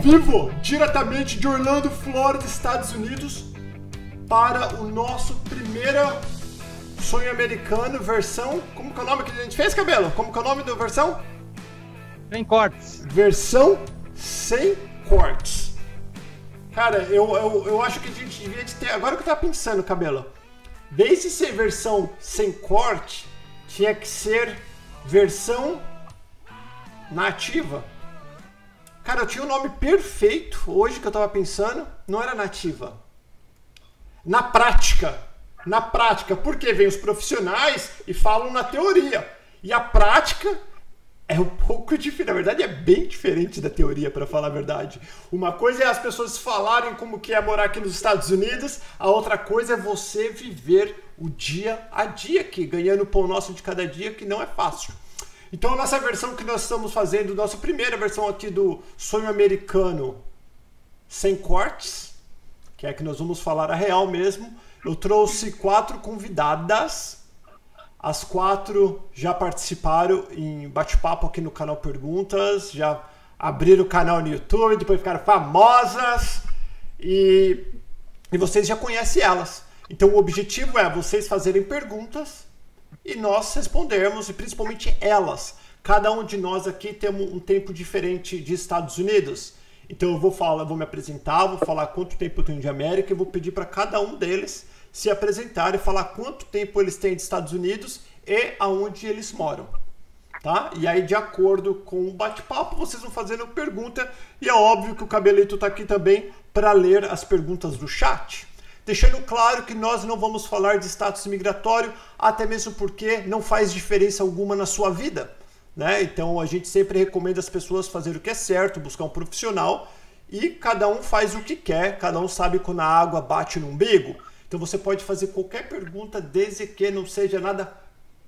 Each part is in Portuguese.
vivo, diretamente de Orlando, Flórida, Estados Unidos, para o nosso primeiro sonho americano, versão. Como que é o nome que a gente fez, cabelo? Como que é o nome da versão? Sem cortes. Versão sem cortes. Cara, eu, eu, eu acho que a gente devia ter. Agora que eu tava pensando, cabelo. Desde ser versão sem corte, tinha que ser versão nativa. Cara, eu tinha um nome perfeito hoje que eu tava pensando, não era nativa. Na prática. Na prática, porque vem os profissionais e falam na teoria. E a prática é um pouco diferente, na verdade é bem diferente da teoria, para falar a verdade. Uma coisa é as pessoas falarem como que é morar aqui nos Estados Unidos, a outra coisa é você viver o dia a dia aqui, ganhando o pão nosso de cada dia, que não é fácil. Então, a nossa versão que nós estamos fazendo, nossa primeira versão aqui do sonho americano sem cortes, que é que nós vamos falar a real mesmo. Eu trouxe quatro convidadas. As quatro já participaram em bate-papo aqui no canal Perguntas, já abriram o canal no YouTube, depois ficaram famosas e, e vocês já conhecem elas. Então o objetivo é vocês fazerem perguntas e nós respondermos, e principalmente elas. Cada um de nós aqui tem um tempo diferente de Estados Unidos. Então eu vou falar, vou me apresentar, vou falar quanto tempo eu tenho de América e vou pedir para cada um deles se apresentar e falar quanto tempo eles têm de Estados Unidos e aonde eles moram. Tá? E aí, de acordo com o bate-papo, vocês vão fazendo pergunta. E é óbvio que o Cabelito está aqui também para ler as perguntas do chat deixando claro que nós não vamos falar de status migratório, até mesmo porque não faz diferença alguma na sua vida. Né? Então a gente sempre recomenda as pessoas fazer o que é certo, buscar um profissional e cada um faz o que quer, cada um sabe quando a água bate no umbigo. Então você pode fazer qualquer pergunta desde que não seja nada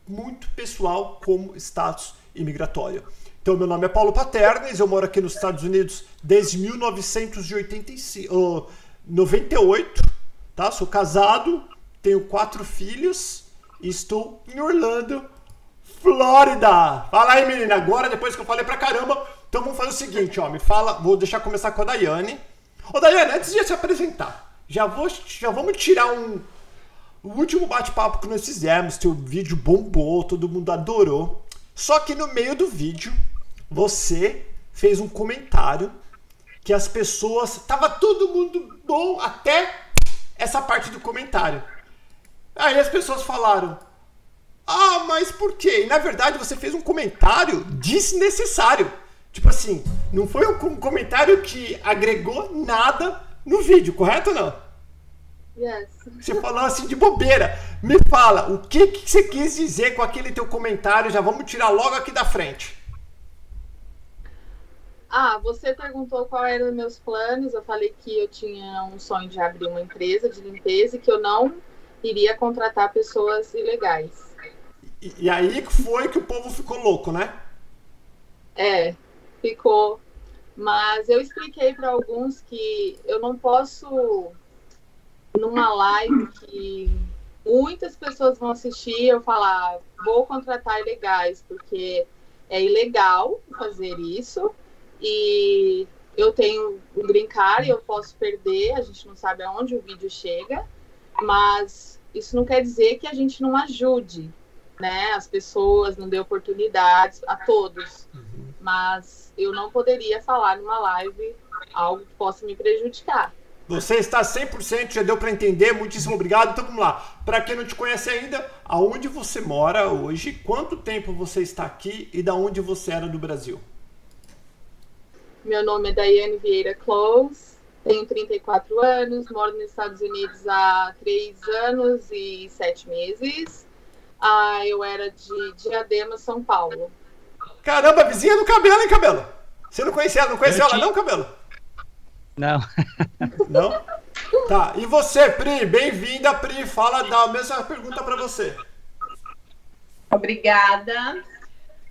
muito pessoal como status imigratório. Então meu nome é Paulo Paternes, eu moro aqui nos Estados Unidos desde 1998 tá? Sou casado, tenho quatro filhos e estou em Orlando, Flórida. Fala aí, menina, agora depois que eu falei pra caramba. Então vamos fazer o seguinte, ó, me fala, vou deixar começar com a Daiane. Ô Daiane, antes de se apresentar, já vou já vamos tirar um o último bate-papo que nós fizemos, teu vídeo bombou, todo mundo adorou. Só que no meio do vídeo, você fez um comentário que as pessoas. Tava todo mundo bom até essa parte do comentário. Aí as pessoas falaram: Ah, mas por quê? E, na verdade, você fez um comentário desnecessário. Tipo assim, não foi um comentário que agregou nada no vídeo, correto ou não? Yes. Você falou assim de bobeira. Me fala, o que, que você quis dizer com aquele teu comentário? Já vamos tirar logo aqui da frente. Ah, você perguntou qual eram os meus planos. Eu falei que eu tinha um sonho de abrir uma empresa de limpeza e que eu não iria contratar pessoas ilegais. E, e aí foi que o povo ficou louco, né? É, ficou. Mas eu expliquei para alguns que eu não posso, numa live que muitas pessoas vão assistir, eu falar, vou contratar ilegais, porque é ilegal fazer isso e eu tenho o green card e eu posso perder, a gente não sabe aonde o vídeo chega, mas isso não quer dizer que a gente não ajude, né, as pessoas, não dê oportunidades a todos. Uhum. Mas eu não poderia falar numa live algo que possa me prejudicar. Você está 100%, já deu para entender. Muitíssimo obrigado. Então vamos lá. Para quem não te conhece ainda, aonde você mora hoje, quanto tempo você está aqui e da onde você era do Brasil? Meu nome é Daiane Vieira Close, tenho 34 anos, moro nos Estados Unidos há 3 anos e 7 meses. Ah, eu era de Diadema, São Paulo. Caramba, vizinha do cabelo, hein, cabelo? Você não conhecia ela? Não conhecia ela, não, cabelo? Não. Não? Tá, e você, Pri? Bem-vinda, Pri. Fala, dá a mesma pergunta para você. Obrigada.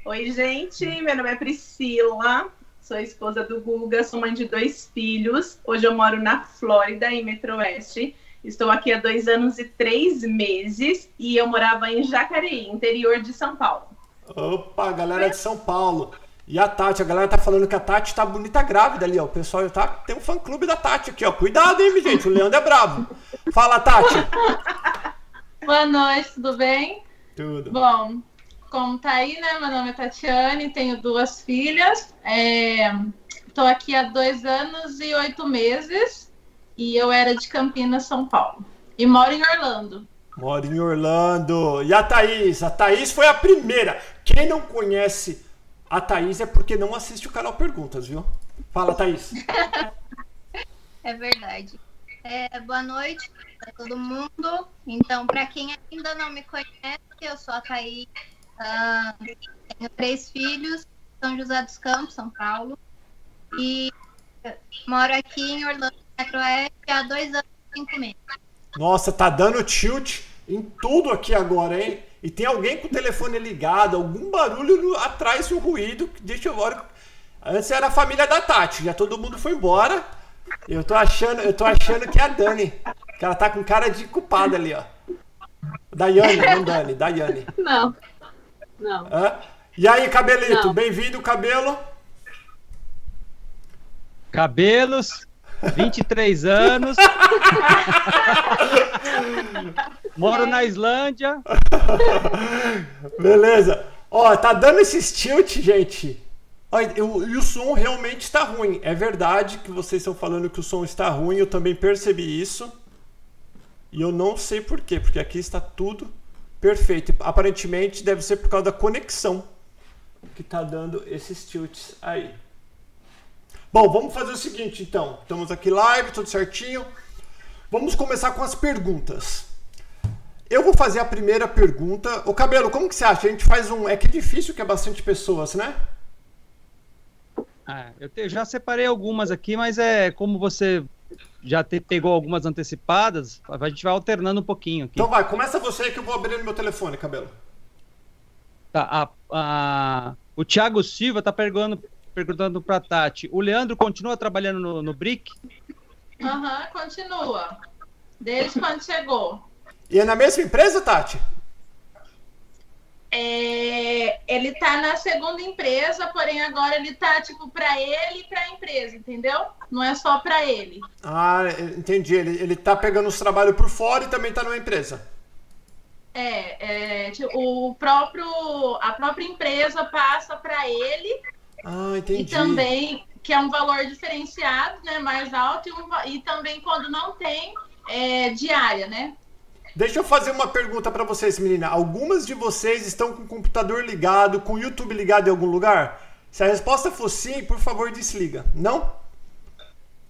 Oi, gente. Meu nome é Priscila sou esposa do Guga, sou mãe de dois filhos. Hoje eu moro na Flórida, em Metro Oeste. Estou aqui há dois anos e três meses e eu morava em Jacareí, interior de São Paulo. Opa, galera de São Paulo. E a Tati, a galera tá falando que a Tati tá bonita grávida ali, ó. O pessoal tá, tem um fã clube da Tati aqui, ó. Cuidado, hein, gente. O Leandro é bravo. Fala, Tati. Boa noite, tudo bem? Tudo. Bom, como tá aí, né? Meu nome é Tatiane, tenho duas filhas. É, tô aqui há dois anos e oito meses. E eu era de Campinas, São Paulo. E moro em Orlando. Moro em Orlando. E a Thaís? A Thaís foi a primeira. Quem não conhece a Thaís é porque não assiste o canal Perguntas, viu? Fala, Thaís. É verdade. É, boa noite para todo mundo. Então, para quem ainda não me conhece, eu sou a Thaís. Ah, tenho três filhos, São José dos Campos, São Paulo. E moro aqui em Orlando, Metroeste, há dois anos e cinco meses. Nossa, tá dando tilt em tudo aqui agora, hein? E tem alguém com o telefone ligado, algum barulho no- atrás, um ruído. que Deixa eu ver. Antes era a família da Tati, já todo mundo foi embora. Eu tô achando, eu tô achando que é a Dani. Que ela tá com cara de culpada ali, ó. Daiane, não Dani, Daiane. Não, não. Hã? E aí, cabelito, bem-vindo, cabelo. Cabelos, 23 anos. Moro na Islândia. Beleza. Ó, tá dando esse tilt, gente. E o som realmente está ruim. É verdade que vocês estão falando que o som está ruim. Eu também percebi isso. E eu não sei por quê, porque aqui está tudo perfeito. Aparentemente deve ser por causa da conexão que tá dando esses tilts aí. Bom, vamos fazer o seguinte então. Estamos aqui live, tudo certinho. Vamos começar com as perguntas. Eu vou fazer a primeira pergunta. O Cabelo, como que você acha? A gente faz um. É que é difícil que é bastante pessoas, né? Ah, eu te- já separei algumas aqui, mas é como você já te- pegou algumas antecipadas, a gente vai alternando um pouquinho aqui. Então vai, começa você aí que eu vou abrir no meu telefone, Cabelo. Tá, a- a- o Thiago Silva tá perguntando, perguntando pra Tati. O Leandro continua trabalhando no, no BRIC? Aham, continua. Desde quando chegou. E é na mesma empresa, Tati? É, ele tá na segunda empresa, porém agora ele tá tipo pra ele e pra empresa, entendeu? Não é só pra ele. Ah, entendi. Ele, ele tá pegando os trabalhos por fora e também tá numa empresa. É, é, tipo, o próprio a própria empresa passa pra ele Ah, entendi. e também que é um valor diferenciado, né, mais alto e, um e também quando não tem é, diária, né? Deixa eu fazer uma pergunta pra vocês, menina. Algumas de vocês estão com o computador ligado, com o YouTube ligado em algum lugar? Se a resposta for sim, por favor, desliga. Não?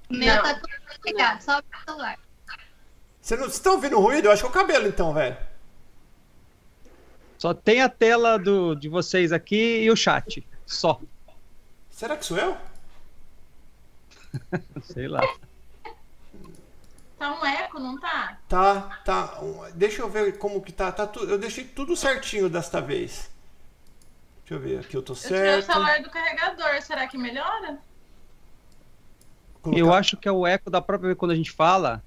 O meu Não. tá tudo ligado, só o celular. Você não, vocês estão ouvindo ruído? Eu acho que é o cabelo, então, velho. Só tem a tela do, de vocês aqui e o chat. Só. Será que sou eu? Sei lá. Tá um eco, não tá? Tá, tá. Deixa eu ver como que tá. tá tu, eu deixei tudo certinho desta vez. Deixa eu ver aqui, eu tô Eu tirei o certo. celular do carregador, será que melhora? Colocar- Eu acho que é o eco da própria quando a gente fala,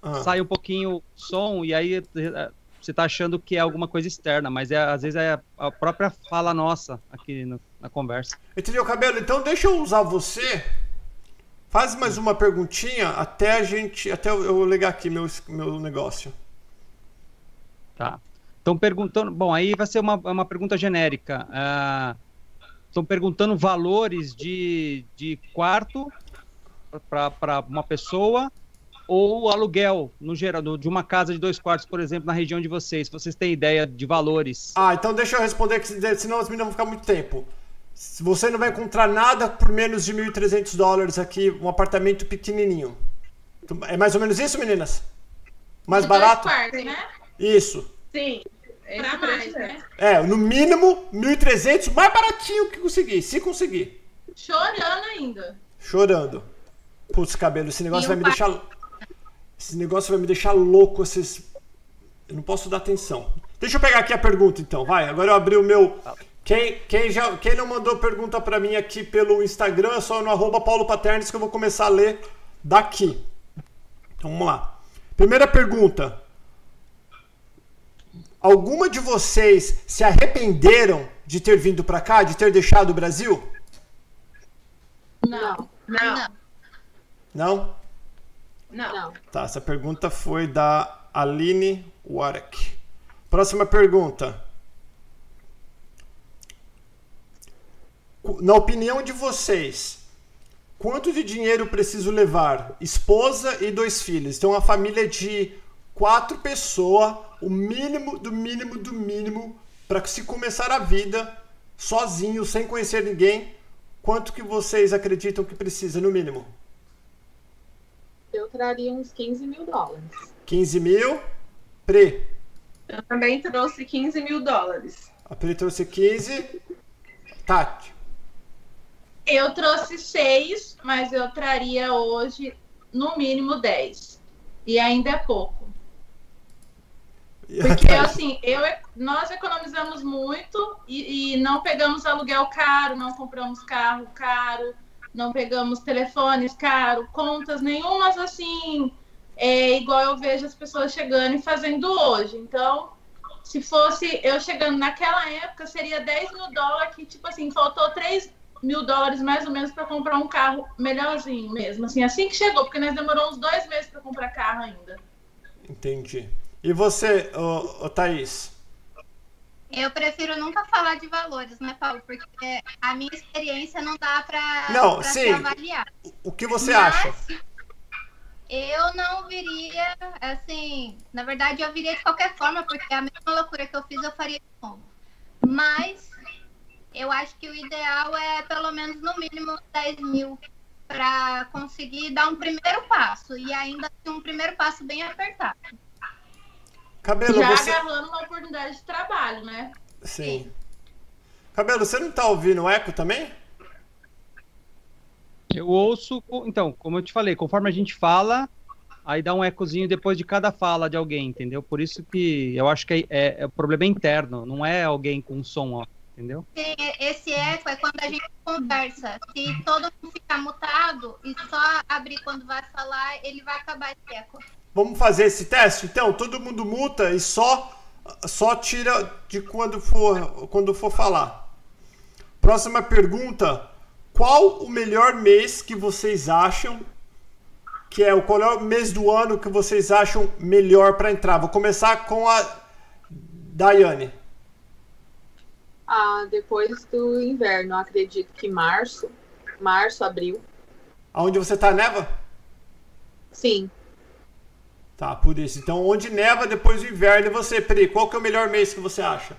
Ah, sai um pouquinho o som e aí eh, você tá achando que é alguma coisa externa, mas é, às vezes é a própria fala nossa aqui no- na conversa. Entendeu, cabelo? Então deixa eu usar você. Faz mais uma perguntinha até a gente. Até eu, eu ligar aqui meu, meu negócio. Tá. Estão perguntando. Bom, aí vai ser uma, uma pergunta genérica. Estão perguntando valores de, de quarto para uma pessoa ou aluguel, no geral, de uma casa de dois quartos, por exemplo, na região de vocês. Vocês têm ideia de valores. Ah, então deixa eu responder, que se- senão as meninas vão ficar muito tempo. Se Você não vai encontrar nada por menos de 1.300 dólares aqui, um apartamento pequenininho. É mais ou menos isso, meninas? Mais De dois barato? quartos, né? Isso. Sim. Esse Pra mais, é. né? É, no mínimo 1.300, mais baratinho que conseguir, se conseguir. Chorando ainda. Chorando. Putz, cabelo, esse negócio E vai me deixar. Esse negócio vai me deixar louco, esses. Eu não posso dar atenção. Deixa eu pegar aqui a pergunta então, vai. Agora eu abri o meu. Quem, quem, já, quem não mandou pergunta pra mim aqui pelo Instagram, é só no arroba Paulo Paternes que eu vou começar a ler daqui. Então vamos lá. Primeira pergunta. Alguma de vocês se arrependeram de ter vindo pra cá, de ter deixado o Brasil? Não, Não, Não. Não? não. não. Tá, essa pergunta foi da Aline Warek. Próxima pergunta. Na opinião de vocês, quanto de dinheiro preciso levar? Esposa e dois filhos. Então, uma família de quatro pessoas, o mínimo do mínimo do mínimo, para se começar a vida sozinho, sem conhecer ninguém. Quanto que vocês acreditam que precisa, no mínimo? Eu traria uns 15 mil dólares. 15 mil. Pre. Eu também trouxe 15 mil dólares. A Pri trouxe 15. Tati. Eu trouxe seis, mas eu traria hoje no mínimo 10. E ainda é pouco. Porque assim, eu, nós economizamos muito e, e não pegamos aluguel caro, não compramos carro caro, não pegamos telefones caro, contas nenhumas assim, é igual eu vejo as pessoas chegando e fazendo hoje. Então, se fosse eu chegando naquela época, seria 10 mil dólares, que tipo assim, faltou 3 mil dólares mais ou menos para comprar um carro melhorzinho mesmo. Assim, assim que chegou, porque nós demoramos uns dois meses para comprar carro ainda. Entendi. E você, ô, ô, Thaís? Eu prefiro nunca falar de valores, né, Paulo? Porque a minha experiência não dá pra, Não, pra sim. se avaliar. O que você Mas acha? Eu não viria, assim, na verdade eu viria de qualquer forma, porque a mesma loucura que eu fiz eu faria de novo. Mas eu acho que o ideal é pelo menos no mínimo 10 mil para conseguir dar um primeiro passo e ainda assim, um primeiro passo bem apertado. Cabelo, Já você. agarrando uma oportunidade de trabalho, né? Sim. Cabelo, você não tá ouvindo o eco também? Eu ouço, então, como eu te falei, conforme a gente fala, aí dá um ecozinho depois de cada fala de alguém, entendeu? Por isso que eu acho que é, é- é- o problema é interno, não é alguém com som, ó, entendeu? Sim, esse eco é quando a gente conversa. Se todo mundo ficar mutado e só abrir quando vai falar, ele vai acabar esse eco. Vamos fazer esse teste? Então, todo mundo muta e só só tira de quando for quando for falar. Próxima pergunta: Qual o melhor mês que vocês acham que é o qual é o mês do ano que vocês acham melhor para entrar? Vou começar com a Daiane. Ah, depois do inverno, acredito que março, março, abril. Aonde você tá, neva? Sim, Tá, por isso. Então, onde neva depois do inverno, e você, Pri, qual que é o melhor mês que você acha?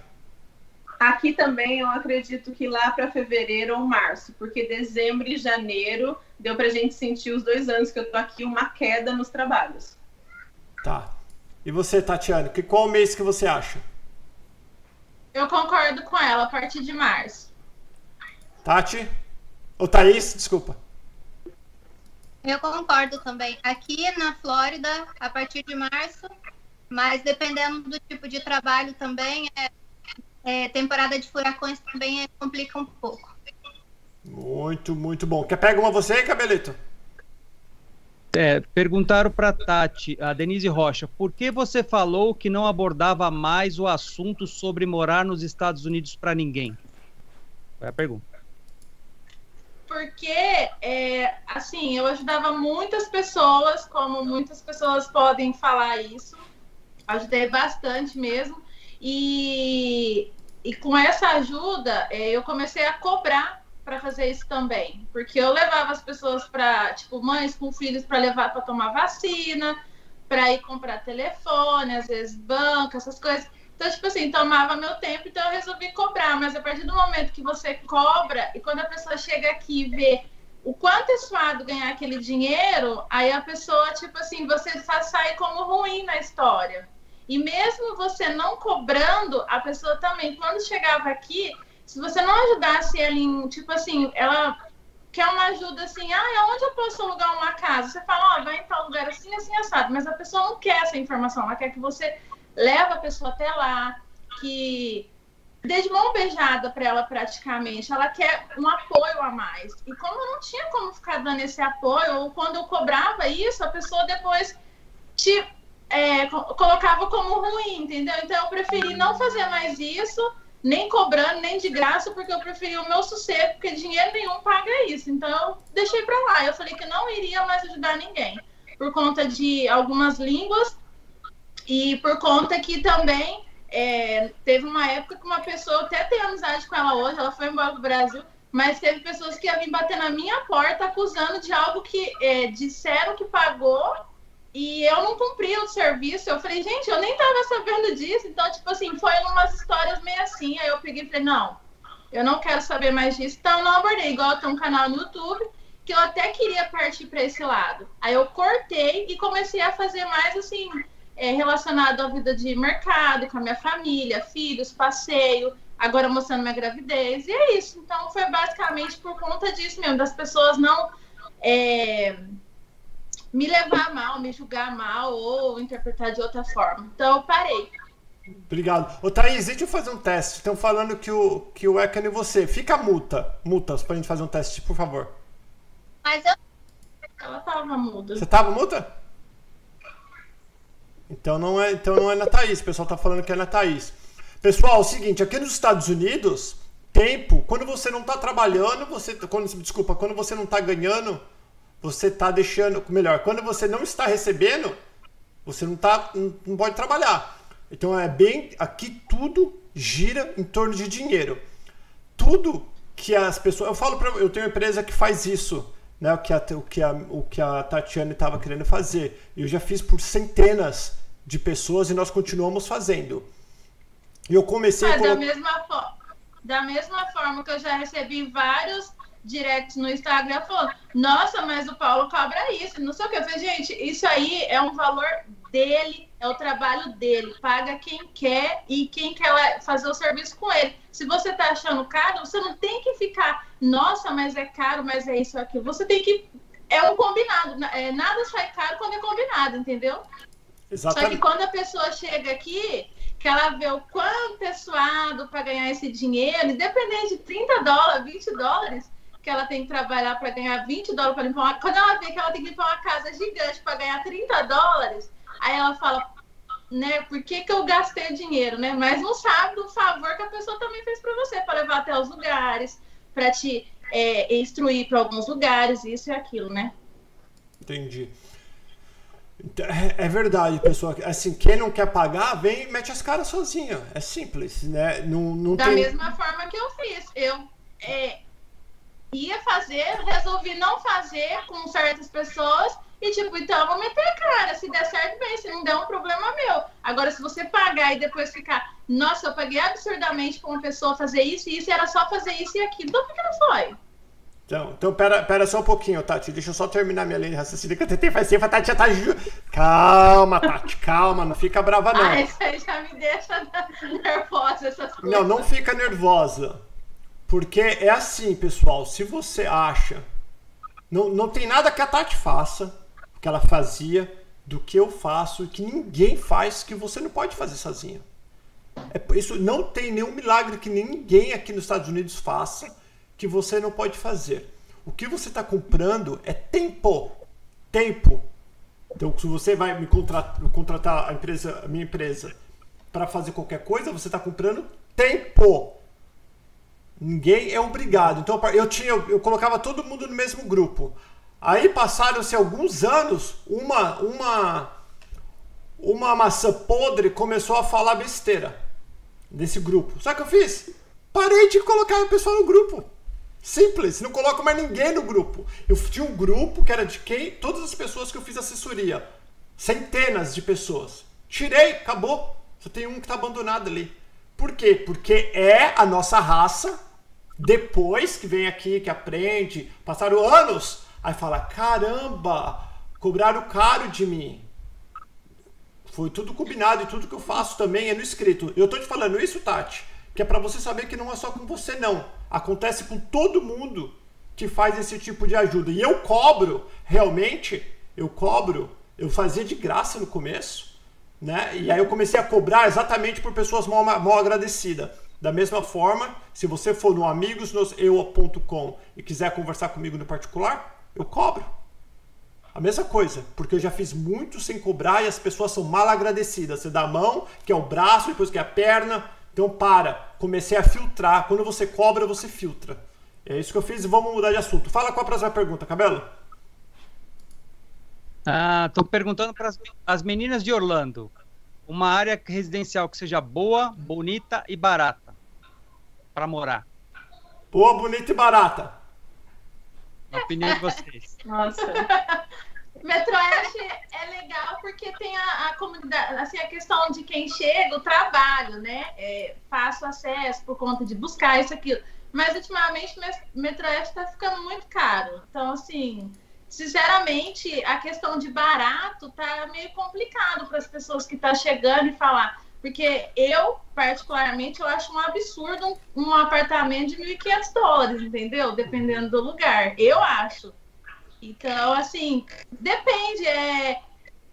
Aqui também eu acredito que lá para fevereiro ou março, porque dezembro e janeiro deu pra gente sentir os dois anos que eu tô aqui uma queda nos trabalhos. Tá. E você, Tatiane, que qual mês que você acha? Eu concordo com ela a partir de março. Tati? Ou Thaís, desculpa. Eu concordo também. Aqui na Flórida, a partir de março, mas dependendo do tipo de trabalho também, é, é, temporada de furacões também é, complica um pouco. Muito, muito bom. Quer pegar uma você aí, Cabelito? É, perguntaram para Tati, a Denise Rocha, por que você falou que não abordava mais o assunto sobre morar nos Estados Unidos para ninguém? Foi a pergunta. Porque, é, assim, eu ajudava muitas pessoas, como muitas pessoas podem falar isso. Ajudei bastante mesmo. E, e com essa ajuda, é, eu comecei a cobrar para fazer isso também. Porque eu levava as pessoas para, tipo, mães com filhos para levar para tomar vacina, para ir comprar telefone, às vezes banco, essas coisas. Então, tipo assim, tomava meu tempo, então eu resolvi cobrar. Mas a partir do momento que você cobra, e quando a pessoa chega aqui e vê o quanto é suado ganhar aquele dinheiro, aí a pessoa, tipo assim, você sair como ruim na história. E mesmo você não cobrando, a pessoa também, quando chegava aqui, se você não ajudasse ela em, tipo assim, ela quer uma ajuda assim, ah, onde eu posso alugar uma casa? Você fala, ó, vai em tal lugar assim, assim, assado. Mas a pessoa não quer essa informação, ela quer que você leve a pessoa até lá, que dê de mão beijada para ela praticamente. Ela quer um apoio a mais. E como eu não tinha como ficar dando esse apoio, ou quando eu cobrava isso, a pessoa depois te é, co- colocava como ruim, entendeu? Então eu preferi não fazer mais isso, nem cobrando, nem de graça, porque eu preferi o meu sossego, porque dinheiro nenhum paga isso. Então eu deixei para lá. Eu falei que não iria mais ajudar ninguém, por conta de algumas línguas e por conta que também é, teve uma época que uma pessoa, até tem amizade com ela hoje, ela foi embora do Brasil, mas teve pessoas que iam bater na minha porta acusando de algo que é, disseram que pagou e eu não cumpri o serviço. Eu falei, gente, eu nem tava sabendo disso. Então, tipo assim, foi umas histórias meio assim. Aí eu peguei e falei, não, eu não quero saber mais disso. Então, não abordei. Igual tem um canal no YouTube que eu até queria partir para esse lado. Aí eu cortei e comecei a fazer mais assim é, relacionado à vida de mercado, com a minha família, filhos, passeio, agora mostrando minha gravidez. E é isso. Então foi basicamente por conta disso mesmo, das pessoas não é, me levar mal, me julgar mal ou interpretar de outra forma. Então eu parei. Obrigado. Ô, Thaís, deixa eu fazer um teste. Estão falando que o, que o Ecan e você. Fica multa. Multas pra gente fazer um teste, por favor. Mas eu. Ela tava muda. Você tava multa? Então não é, então não é na Thaís. O pessoal tá falando que é na Thaís. Pessoal, é o seguinte, aqui nos Estados Unidos, tempo, quando você não tá trabalhando, você. Quando, desculpa, quando você não tá ganhando, você tá deixando. Melhor, quando você não está recebendo, você não, tá, não, pode trabalhar. Então é bem. Aqui tudo gira em torno de dinheiro. Tudo que as pessoas. Eu falo para Eu tenho uma empresa que faz isso né, o, que a, o, que a, o que a Tatiane estava querendo fazer. Eu já fiz por centenas de pessoas e nós continuamos fazendo. E eu comecei ah, a da, mesma da mesma forma que eu já recebi vários directs no Instagram falando, nossa, mas o Paulo cobra isso, não sei o que. Eu falei, gente, isso aí é um valor dele, é o trabalho dele, paga quem quer e quem quer fazer o serviço com ele. Se você tá achando caro, você não tem que ficar, nossa, mas é caro, mas é isso ou aquilo. Você tem que. É um combinado. É, nada sai caro quando é combinado, entendeu? Exatamente. Só que quando a pessoa chega aqui, que ela vê o quanto é suado para ganhar esse dinheiro, independente de 30 dólares, 20 dólares, que ela tem que trabalhar para ganhar 20 dólares para limpar uma... Quando ela vê que ela tem que limpar uma casa gigante para ganhar 30 dólares, aí ela fala, né, por que, que eu gastei dinheiro, né? Mas não sabe do favor que a pessoa também fez para você, para levar até os lugares, para te é, instruir para alguns lugares, isso e aquilo, né? Entendi. É, é verdade, pessoal. Assim, quem não quer pagar, vem e mete as caras sozinho. É simples, né? Não, não da tem... mesma forma que eu fiz. Eu é, ia fazer, resolvi não fazer com certas pessoas e tipo, então eu vou meter a cara. Se der certo, bem. Se não der, um problema meu. Agora, se você pagar e depois ficar, nossa, eu paguei absurdamente pra uma pessoa fazer isso e isso, era só fazer isso e aquilo. Então, por que não foi? Então, então pera, pera só um pouquinho, Tati. Deixa eu só terminar minha linha de raciocínio que eu tentei fazer. A Tati já tá. Ju... Calma, Tati, calma. Não fica brava, não. Ah, isso aí já me deixa nervosa, essas coisas. Não, não fica nervosa. Porque é assim, pessoal. Se você acha. Não, não tem nada que a Tati faça, que ela fazia, do que eu faço, que ninguém faz, que você não pode fazer sozinha. É, isso não tem nenhum milagre que ninguém aqui nos Estados Unidos faça que você não pode fazer. O que você está comprando é tempo. Tempo. Então, se você vai me contratar, contratar a, empresa, a minha empresa para fazer qualquer coisa, você está comprando tempo. Ninguém é obrigado. Então eu tinha, eu colocava todo mundo no mesmo grupo. Aí passaram-se alguns anos, uma uma uma maçã podre começou a falar besteira desse grupo. Sabe o que eu fiz? Parei de colocar o pessoal no grupo. Simples, não coloco mais ninguém no grupo. Eu tinha um grupo que era de quem? Todas as pessoas que eu fiz assessoria. Centenas de pessoas. Tirei, acabou. Só tem um que está abandonado ali. Por quê? Porque é a nossa raça. Depois que vem aqui, que aprende, passaram anos, aí fala: caramba, cobraram caro de mim. Foi tudo combinado e tudo que eu faço também é no escrito. Eu tô te falando isso, Tati, que é para você saber que não é só com você, não. Acontece com todo mundo que faz esse tipo de ajuda. E eu cobro, realmente, eu cobro, eu fazia de graça no começo, né? E aí eu comecei a cobrar exatamente por pessoas mal, mal agradecidas. Da mesma forma, se você for no amigosnoseu.com e quiser conversar comigo no particular, eu cobro. A mesma coisa, porque eu já fiz muito sem cobrar e as pessoas são mal agradecidas. Você dá a mão, que é o braço, depois que é a perna. Então para. comecei a filtrar. Quando você cobra, você filtra. É isso que eu fiz e vamos mudar de assunto. Fala qual a próxima pergunta, Cabelo. Ah, perguntando para as meninas de Orlando. Uma área residencial que seja boa, bonita e barata para morar. Boa, bonita e barata. A opinião de vocês. Nossa. Metroeste é legal porque tem a, a, comunidade, assim, a questão de quem chega, o trabalho, né? É, fácil acesso por conta de buscar isso, aquilo. Mas ultimamente Metroeste está ficando muito caro. Então, assim, sinceramente, a questão de barato tá meio complicado para as pessoas que estão tá chegando e falar. Porque eu, particularmente, eu acho um absurdo um, um apartamento de 1.500 dólares, entendeu? Dependendo do lugar. Eu acho. Então, assim, depende. É,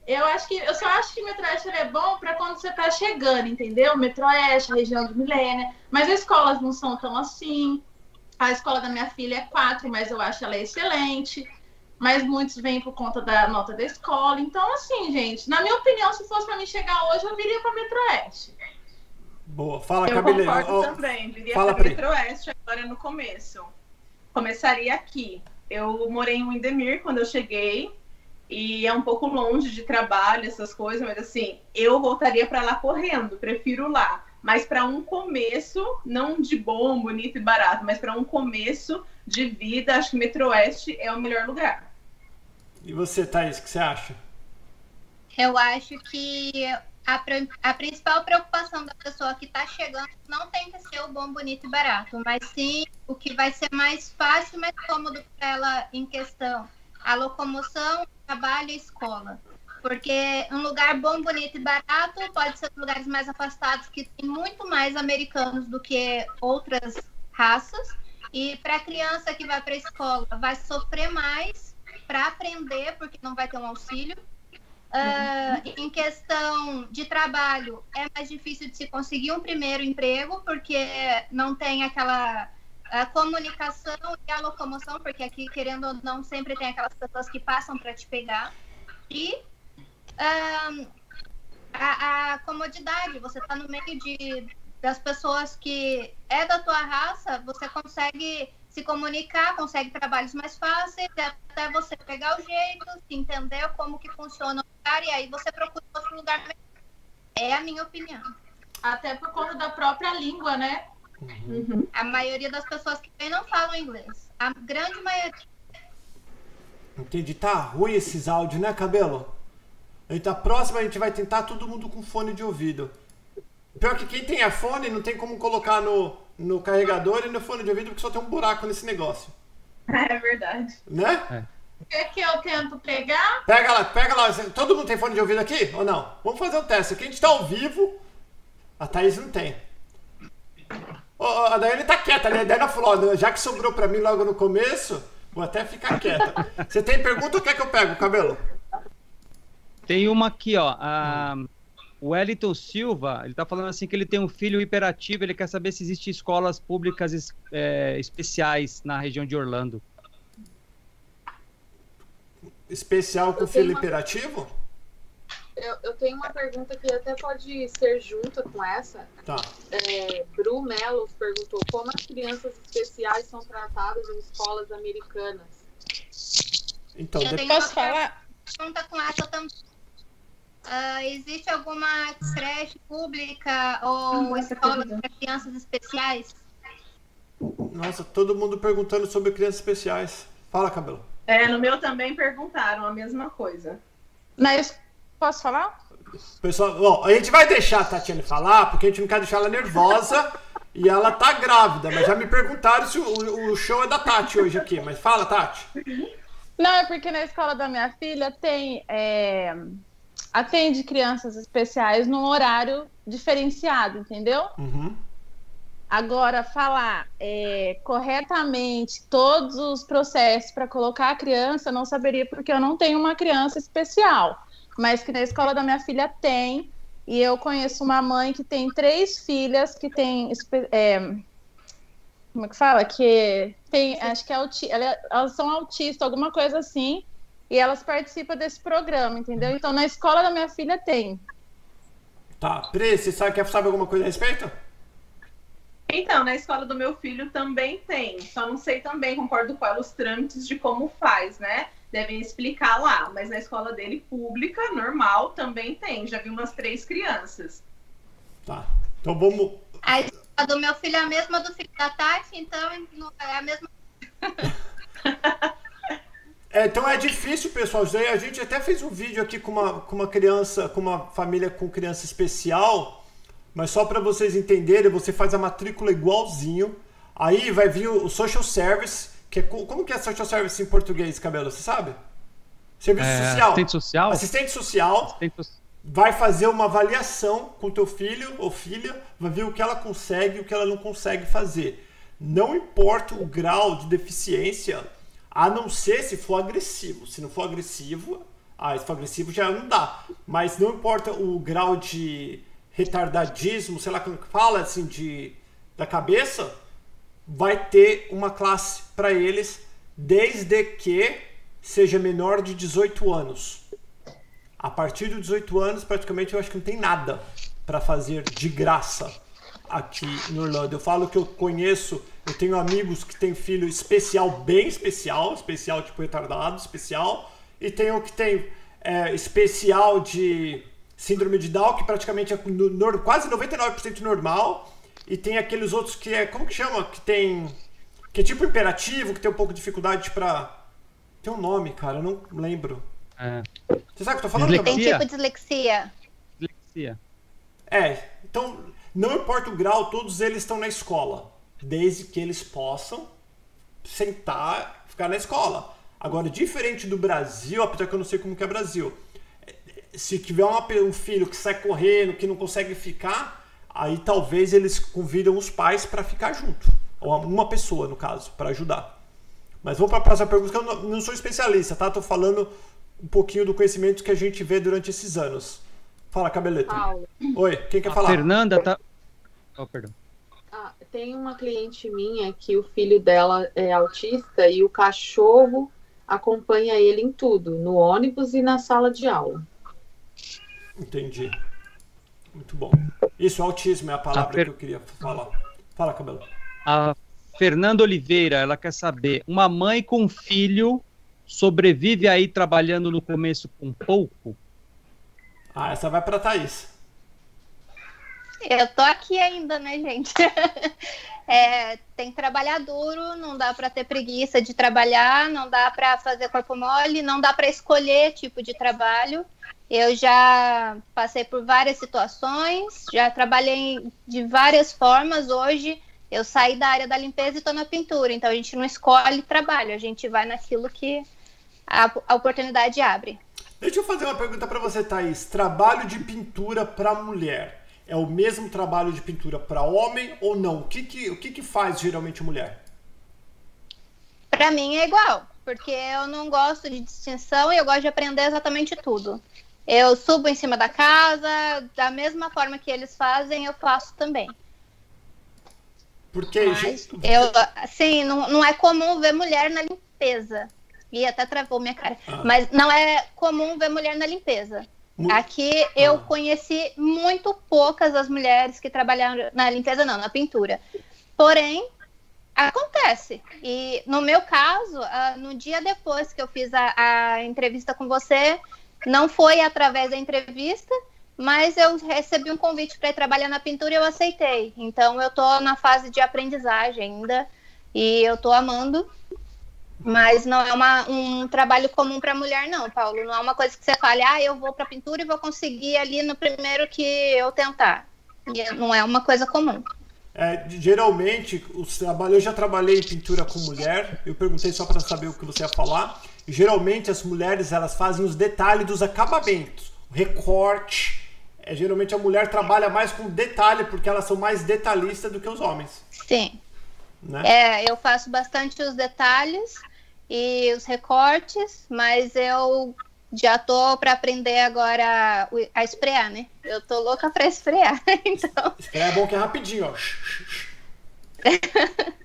eu acho que eu só acho que o Metroeste é bom para quando você está chegando, entendeu? Metroeste, região do Milênio. Mas as escolas não são tão assim. A escola da minha filha é quatro, mas eu acho ela excelente mas muitos vêm por conta da nota da escola. Então, assim, gente, na minha opinião, se fosse para mim chegar hoje, eu viria para Metroeste. Boa, fala, Eu Cabeleiro. concordo Oh, também, viria fala, para. Metroeste agora no começo. Começaria aqui. Eu morei em Windemir quando eu cheguei, e é um pouco longe de trabalho, essas coisas, mas assim, eu voltaria para lá correndo, prefiro lá. Mas para um começo, não de bom, bonito e barato, mas para um começo de vida, acho que Metroeste é o melhor lugar. E você, Thaís, o que você acha? Eu acho que a, a principal preocupação da pessoa que está chegando não tem que ser o bom, bonito e barato, mas sim o que vai ser mais fácil e mais cômodo para ela em questão. A locomoção, trabalho e escola. Porque um lugar bom, bonito e barato pode ser lugares mais afastados que tem muito mais americanos do que outras raças. E para a criança que vai para a escola, vai sofrer mais para aprender, porque não vai ter um auxílio. Ah, em questão de trabalho, é mais difícil de se conseguir um primeiro emprego, porque não tem aquela ah, comunicação e a locomoção, porque aqui, querendo ou não, sempre tem aquelas pessoas que passam para te pegar. E ah, a, a comodidade, você está no meio de, das pessoas que é da tua raça, você consegue se comunicar, consegue trabalhos mais fáceis, até você pegar o jeito, se entender como que funciona o lugar, e aí você procura outro lugar. melhor. É a minha opinião. Até por conta da própria língua, né? A maioria das pessoas que vêm não falam inglês. A grande maioria. Entendi. Tá ruim esses áudios, né, Cabelo? Então, a próxima a gente vai tentar todo mundo com fone de ouvido. Pior que quem tem iPhone não tem como colocar no, no carregador e no fone de ouvido porque só tem um buraco nesse negócio. É verdade. Né? O que, que eu tento pegar? Pega lá, pega lá. Todo mundo tem fone de ouvido aqui ou não? Vamos fazer um teste. Aqui a gente tá ao vivo. A Thaís não tem. Ô, a Daiane tá quieta ali. A Daiane falou: já que sobrou pra mim logo no começo, vou até ficar quieta. Você tem pergunta ou quer que eu pego, cabelo? Tem uma aqui, ó. a- o Wellington Silva, ele tá falando assim que ele tem um filho hiperativo, ele quer saber se existem escolas públicas es- é, especiais na região de Orlando. Especial com tenho filho uma- hiperativo? Eu, eu tenho uma pergunta que até pode ser junta com essa. Tá. É, Bru Melo perguntou como as crianças especiais são tratadas em escolas americanas. Então, Eu de- tenho Posso falar? pergunta com essa também. Ah, existe alguma creche pública ou escola para crianças especiais? nossa, todo mundo perguntando sobre crianças especiais. Fala, cabelo. É, no meu também perguntaram a mesma coisa. Na es- Posso falar? Pessoal, bom, a gente vai deixar a Tatiane falar, porque a gente não quer deixar ela nervosa e ela tá grávida, mas já me perguntaram se o, o show é da Tati hoje aqui. Mas fala, Tati. Não, é porque na escola da minha filha tem. é, atende crianças especiais num horário diferenciado, entendeu? Uhum. Agora, falar é, corretamente todos os processos para colocar a criança, eu não saberia, porque eu não tenho uma criança especial. Mas que na escola da minha filha tem. E eu conheço uma mãe que tem três filhas que tem. é, como é que fala? Que tem. Acho que é auti ela- elas são autistas, alguma coisa assim. E elas participam desse programa, entendeu? Então, na escola da minha filha tem. Tá, Pri, você sabe, quer saber alguma coisa a respeito? Então, na escola do meu filho também tem. Só não sei também, concordo com ela, os trâmites de como faz, né? Devem explicar lá. Mas na escola dele, pública, normal, também tem. Já vi umas três crianças. Tá. Então vamos. A escola do meu filho é a mesma do filho da Tati, então é a mesma. É, então é difícil, pessoal. Daí a gente até fez um vídeo aqui com uma, com uma criança, com uma família com criança especial, mas só para vocês entenderem, você faz a matrícula igualzinho. Aí vai vir o social service, que é como que é social service em português, cabelo? Você sabe? Serviço É, social. assistente social? Assistente social Assistente vai fazer uma avaliação com teu filho ou filha, vai ver o que ela consegue e o que ela não consegue fazer. Não importa o grau de deficiência, a não ser se for agressivo. Se não for agressivo, ah, se for agressivo já não dá. Mas não importa o grau de retardadismo, sei lá como que fala, assim, de, da cabeça, vai ter uma classe para eles, desde que seja menor de 18 anos. A partir dos 18 anos, praticamente eu acho que não tem nada para fazer de graça aqui em Orlando. Eu falo que eu conheço, eu tenho amigos que têm filho especial, bem especial, especial tipo retardado, especial, e tenho que tem é, especial de síndrome de Down, que praticamente é no- no- quase 99% normal, e tem aqueles outros que é, como que chama? Que tem, que é tipo imperativo, que tem um pouco de dificuldade pra... Tem um nome, cara, eu não lembro. é, Você sabe o que eu tô falando? Dislexia. Tem tipo dislexia. dislexia. É, então não importa o grau, todos eles estão na escola, desde que eles possam sentar, ficar na escola. Agora, diferente do Brasil, apesar que eu não sei como que é Brasil, se tiver uma um filho que sai correndo, que não consegue ficar, aí talvez eles convidam os pais para ficar junto, ou uma pessoa no caso, para ajudar. Mas vamos para a próxima pergunta, que eu não, não sou especialista, tá? Tô falando um pouquinho do conhecimento que a gente vê durante esses anos. Fala, Cabeleto. Paulo, Oi, quem quer A falar? Fernanda tá. Oh, perdão. Tem uma cliente minha que o filho dela é autista e o cachorro acompanha ele em tudo, no ônibus e na sala de aula. Entendi. Muito bom. Isso, autismo é a palavra A Fer- que eu queria falar. Fala, Cabelo. A Fernanda Oliveira, ela quer saber: uma mãe com filho sobrevive aí trabalhando no começo com pouco? Ah, essa vai pra Thaís. Eu tô aqui ainda, né, gente? É, tem que trabalhar duro, não dá para ter preguiça de trabalhar, não dá para fazer corpo mole, não dá para escolher tipo de trabalho. Eu já passei por várias situações, já trabalhei de várias formas. Hoje eu saí da área da limpeza e estou na pintura, então a gente não escolhe trabalho, a gente vai naquilo que a, a oportunidade abre. Deixa eu fazer uma pergunta pra você, Thaís. Trabalho de pintura pra mulher é o mesmo trabalho de pintura pra homem ou não? O que que, o que, que faz geralmente mulher? Para mim é igual, porque eu não gosto de distinção e eu gosto de aprender exatamente tudo. Eu subo em cima da casa, da mesma forma que eles fazem, eu faço também. Porque Mas gente, eu, assim, não, não é comum ver mulher na limpeza. E até travou minha cara. Ah. Mas não é comum ver mulher na limpeza. Aqui eu Ah. conheci muito poucas as mulheres que trabalharam na limpeza, não, na pintura. Porém, acontece. E no meu caso, ah, no dia depois que eu fiz a, a entrevista com você, não foi através da entrevista, mas eu recebi um convite para ir trabalhar na pintura e eu aceitei. Então eu tô na fase de aprendizagem ainda e eu tô amando. Mas não é uma- um trabalho comum para mulher, não, Paulo. Não é uma coisa que você fale, ah, eu vou para pintura e vou conseguir ali no primeiro que eu tentar. E não é uma coisa comum. é, geralmente, os trabalhos, eu já trabalhei em pintura com mulher, eu perguntei só pra saber o que você ia falar. Geralmente as mulheres elas fazem os detalhes dos acabamentos, o recorte. É, geralmente a mulher trabalha mais com detalhe porque elas são mais detalhistas do que os homens, Sim. Né? É, eu faço bastante os detalhes e os recortes, mas eu já tô para aprender agora o- a esfrear, né? Eu tô louca para esfrear. Então, É bom que é rapidinho, ó.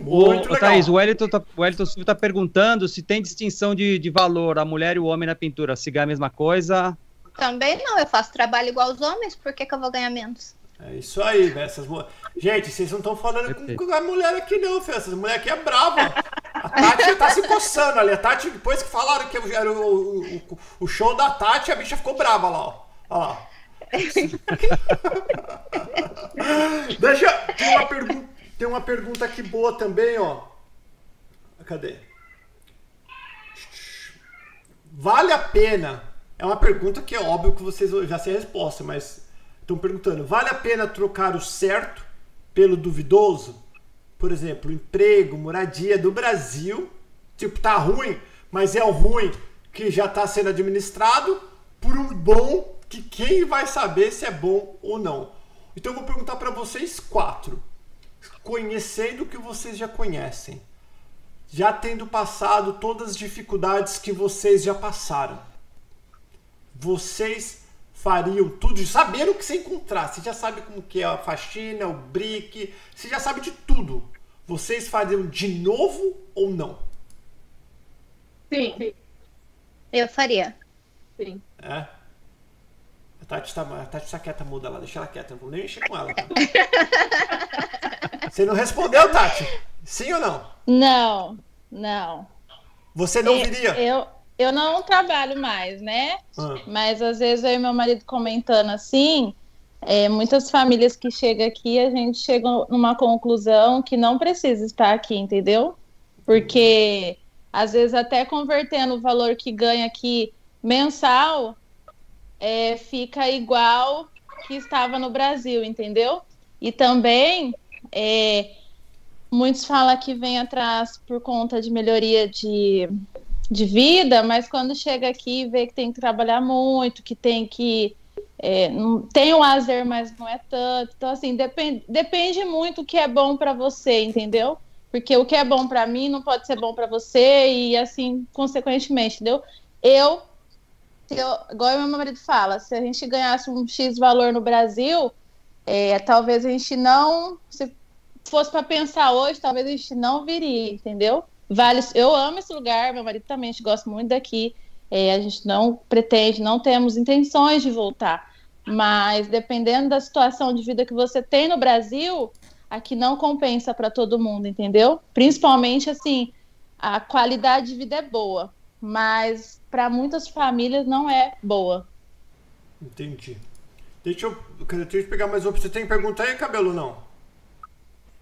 Muito ô, legal. Thaís, o Wellington, tá, o Wellington Silva tá perguntando se tem distinção de, de valor a mulher e o homem na pintura. Se ganha a mesma coisa. também não, eu faço trabalho igual aos homens, por que, que eu vou ganhar menos? É isso aí, velho. Essas mu- Gente, vocês não estão falando com, com a mulher aqui, não, filho. Essas mulher aqui é brava. A Tati já tá se coçando ali. A Tati, depois que falaram que era o, o, o- o show da Tati, a bicha ficou brava lá, ó. Olha lá. Deixa. Tem uma, pergu... tem uma pergunta aqui boa também, ó. Cadê? Vale a pena? É uma pergunta que é óbvio que vocês já a resposta, mas estão perguntando: vale a pena trocar o certo pelo duvidoso? Por exemplo, emprego, moradia do Brasil, tipo, tá ruim, mas é o ruim que já está sendo administrado por um bom que quem vai saber se é bom ou não. Então eu vou perguntar para vocês quatro, conhecendo o que vocês já conhecem, já tendo passado todas as dificuldades que vocês já passaram vocês fariam tudo, sabendo o que você encontrar. Você já sabe como que é a faxina, o brick, você já sabe de tudo. Vocês fariam de novo ou não? Sim, Eu faria. sim. É? A Tati tá, a Tati tá quieta, muda lá, deixa ela quieta, não vou nem mexer com ela. tá? Você não respondeu, Tati? Sim ou não? Não, não. Você não Eu- viria? Eu, eu não trabalho mais, né? Ah, Mas às vezes eu e meu marido comentando assim, é, muitas famílias que chegam aqui, a gente chega numa conclusão que não precisa estar aqui, entendeu? Porque às vezes até convertendo o valor que ganha aqui mensal, é, fica igual que estava no Brasil, entendeu? E também é, muitos falam que vem atrás por conta de melhoria de, de vida, mas quando chega aqui vê que tem que trabalhar muito, que tem que. é, tem o lazer, mas não é tanto. Então, assim, depende, depende muito o que é bom para você, entendeu? Porque o que é bom para mim não pode ser bom para você e assim, consequentemente, entendeu? Eu, eu, igual meu marido fala, se a gente ganhasse um X valor no Brasil, é, talvez a gente não, se fosse para pensar hoje, talvez a gente não viria, entendeu? Vale, eu amo esse lugar, meu marido também, gosta muito daqui. É, a gente não pretende, não temos intenções de voltar. Mas dependendo da situação de vida que você tem no Brasil, aqui não compensa para todo mundo, entendeu? Principalmente assim, a qualidade de vida é boa, mas para muitas famílias não é boa. entendi. Deixa eu, deixa eu pegar mais uma. Você tem pergunta aí, cabelo não?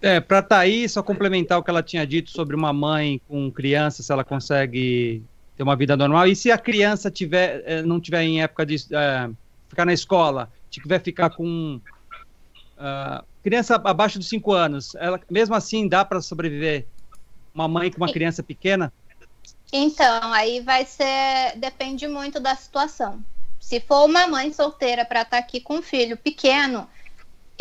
É, para Thaís, só complementar o que ela tinha dito sobre uma mãe com criança, se ela consegue ter uma vida normal. E se a criança tiver, eh, não tiver em época de eh, ficar na escola, tiver ficar com ah, criança abaixo dos 5 anos, ela, mesmo assim dá para sobreviver? Uma mãe com uma criança pequena? Então, aí vai ser. Depende muito da situação. Se for uma mãe solteira para estar aqui com um filho pequeno,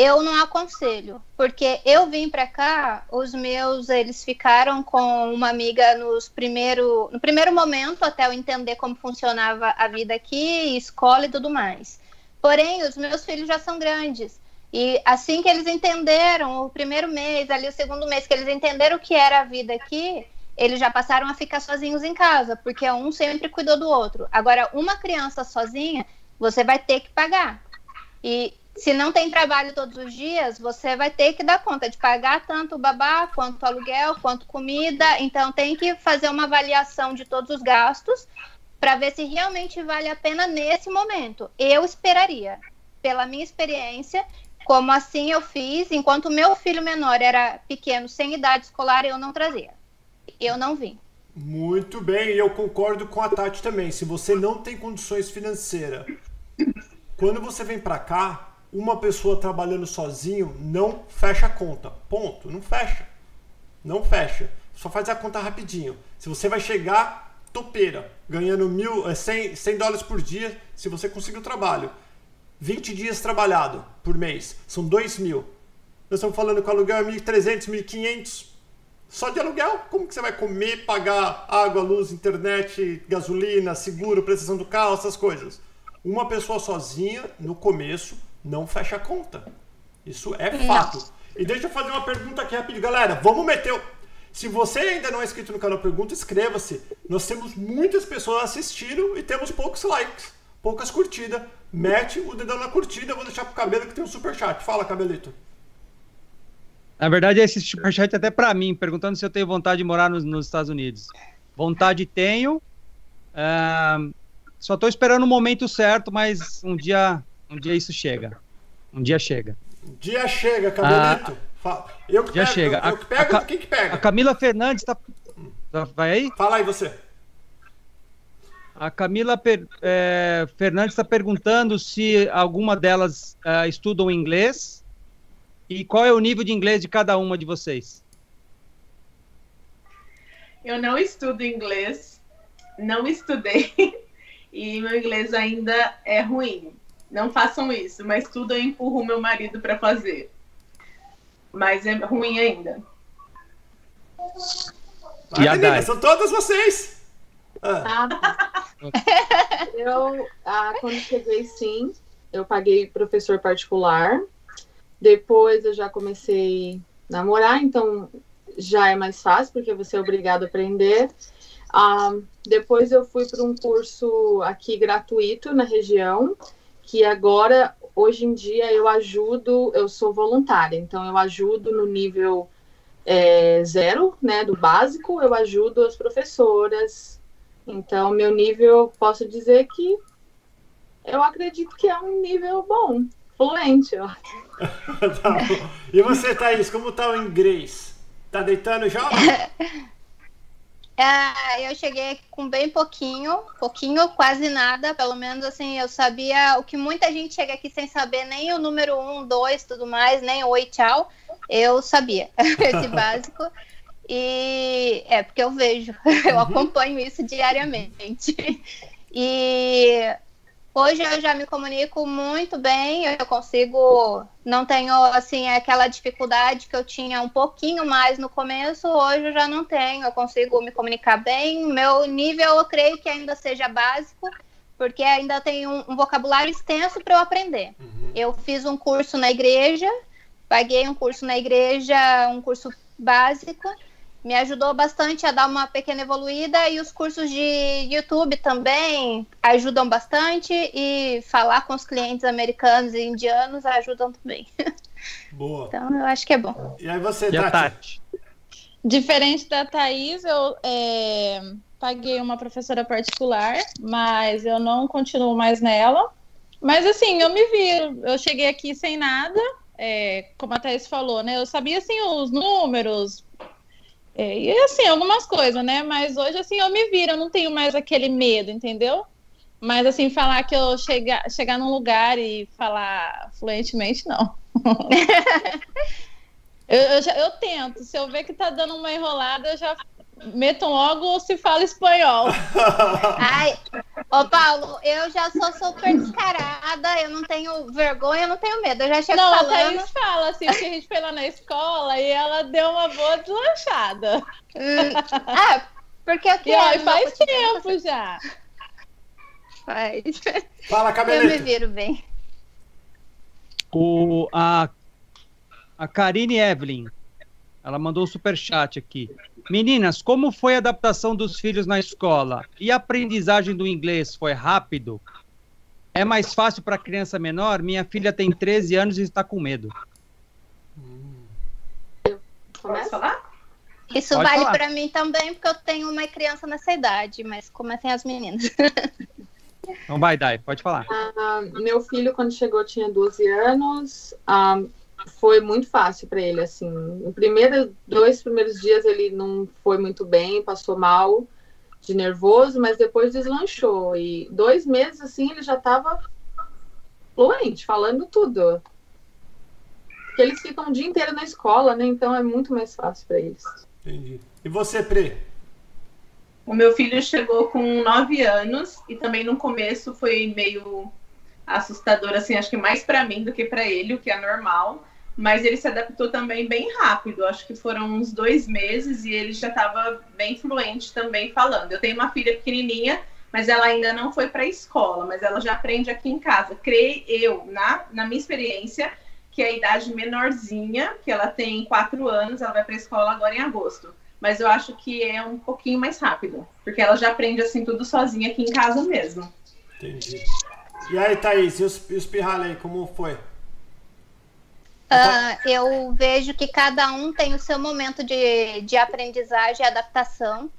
eu não aconselho, porque eu vim para cá, os meus eles ficaram com uma amiga nos primeiro, no primeiro momento até eu entender como funcionava a vida aqui, escola e tudo mais. Porém, os meus filhos já são grandes. E assim que eles entenderam, o primeiro mês, ali o segundo mês, que eles entenderam o que era a vida aqui, eles já passaram a ficar sozinhos em casa, porque um sempre cuidou do outro. Agora, uma criança sozinha, você vai ter que pagar. E se não tem trabalho todos os dias, você vai ter que dar conta de pagar tanto o babá, quanto aluguel, quanto comida. Então, tem que fazer uma avaliação de todos os gastos para ver se realmente vale a pena nesse momento. Eu esperaria, pela minha experiência, como assim eu fiz, enquanto meu filho menor era pequeno, sem idade escolar, eu não trazia. Eu não vim. Muito bem, eu concordo com a Tati também. Se você não tem condições financeiras, quando você vem pra cá, uma pessoa trabalhando sozinho não fecha a conta. Ponto. Não fecha. Não fecha. Só faz a conta rapidinho. Se você vai chegar topeira, ganhando mil, eh, 100, 100 dólares por dia, se você conseguir o trabalho. 20 dias trabalhado por mês, são 2 mil. Nós estamos falando que o aluguel é 1.300, 1.500. Só de aluguel, como que você vai comer, pagar água, luz, internet, gasolina, seguro, prestação do carro, essas coisas? Uma pessoa sozinha, no começo, não fecha a conta. Isso é fato. E deixa eu fazer uma pergunta aqui rápido, galera. Vamos meter. o- Se você ainda não é inscrito no canal Pergunta, inscreva-se. Nós temos muitas pessoas assistindo e temos poucos likes. poucas curtidas. Mete o dedão na curtida, eu vou deixar pro cabelo que tem um superchat. Fala, cabelito. Na verdade, esse superchat é até para mim, perguntando se eu tenho vontade de morar nos, nos Estados Unidos. Vontade tenho. Uh, só estou esperando o momento certo, mas um dia, um dia isso chega. Um dia chega. Um dia chega, cabelito. Ah, eu que dia pego, chega. Eu, eu que pego, a, quem que pega? A Camila Fernandes tá, tá, Vai aí? Fala aí você. A Camila per, é, Fernandes está perguntando se alguma delas uh, estudam inglês e qual é o nível de inglês de cada uma de vocês. Eu não estudo inglês, não estudei e meu inglês ainda é ruim. Não façam isso, mas tudo eu empurro meu marido para fazer. Mas é ruim ainda. E menina, são todas vocês. Ah. eu, ah, quando cheguei, sim, eu paguei professor particular. Depois eu já comecei a namorar, então já é mais fácil, porque você é obrigado a aprender. Ah, depois eu fui para um curso aqui gratuito na região, que agora, hoje em dia, eu ajudo, eu sou voluntária, então eu ajudo no nível é, zero, né, do básico, eu ajudo as professoras, então, meu nível, posso dizer que eu acredito que é um nível bom, fluente. Ó. tá e você, Thaís, como tá o inglês? Tá deitando já? É, eu cheguei com bem pouquinho, pouquinho, quase nada. Pelo menos assim, eu sabia o que muita gente chega aqui sem saber nem o número um, dois, tudo mais, nem oi, tchau. Eu sabia esse básico. E é porque eu vejo, eu uhum. acompanho isso diariamente. E hoje eu já me comunico muito bem, eu consigo, não tenho assim aquela dificuldade que eu tinha um pouquinho mais no começo, hoje eu já não tenho, eu consigo me comunicar bem. Meu nível eu creio que ainda seja básico, porque ainda tem um, um vocabulário extenso para eu aprender. Uhum. Eu fiz um curso na igreja, paguei um curso na igreja, um curso básico me ajudou bastante a dar uma pequena evoluída e os cursos de YouTube também ajudam bastante e falar com os clientes americanos e indianos ajudam também. Boa. Então eu acho que é bom. E aí você, Tati? Tati? Diferente da Thaís, eu é, paguei uma professora particular, mas eu não continuo mais nela. Mas assim, eu me viro. Eu cheguei aqui sem nada, é, como a Thaís falou, né? Eu sabia assim os números, é, e assim, algumas coisas, né? Mas hoje, assim, eu me viro, eu não tenho mais aquele medo, entendeu? Mas, assim, falar que eu chegar, chegar num lugar e falar fluentemente, não. eu, eu, já, eu tento. Se eu ver que tá dando uma enrolada, eu já metam logo se fala espanhol. Ai, ô Paulo, eu já sou super descarada, eu não tenho vergonha, eu não tenho medo, eu já chego não, falando... Não, a Thaís fala assim, que a gente foi lá na escola e ela deu uma boa deslanchada. Hum, ah, porque eu quero... E faz tempo já. Faz. Fala, cabelete. Eu me viro bem. O, a, a Karine Evelyn, ela mandou um super chat aqui. Meninas, como foi a adaptação dos filhos na escola? E a aprendizagem do inglês foi rápido? É mais fácil para criança menor? Minha filha tem 13 anos e está com medo. Posso falar? Isso Pode vale para mim também, porque eu tenho uma criança nessa idade, mas comecem as meninas. Então vai, Dai, pode falar. Uh, meu filho, quando chegou, tinha 12 anos. Uh, foi muito fácil para ele, assim. No primeiro, dois primeiros dias ele não foi muito bem, passou mal de nervoso, mas depois deslanchou. E dois meses, assim, ele já estava fluente, falando tudo. Porque eles ficam o dia inteiro na escola, né? Então é muito mais fácil para eles. Entendi. E você, Pre? O meu filho chegou com nove anos e também no começo foi meio assustador, assim, acho que mais para mim do que para ele, o que é normal mas ele se adaptou também bem rápido. Acho que foram uns dois meses e ele já estava bem fluente também falando. Eu tenho uma filha pequenininha, mas ela ainda não foi para a escola, mas ela já aprende aqui em casa. Creio eu, na, na minha experiência, que a idade menorzinha, que ela tem quatro anos, ela vai para a escola agora em agosto. Mas eu acho que é um pouquinho mais rápido, porque ela já aprende assim tudo sozinha aqui em casa mesmo. Entendi. E aí, Thaís, e os, e os pirralhos aí, como foi? Ah, eu vejo que cada um tem o seu momento de, de aprendizagem e adaptação.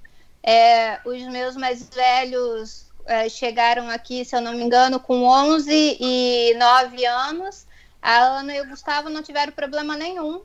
É, os meus mais velhos é, chegaram aqui, se eu não me engano, com 11 e 9 anos. A Ana e o Gustavo não tiveram problema nenhum.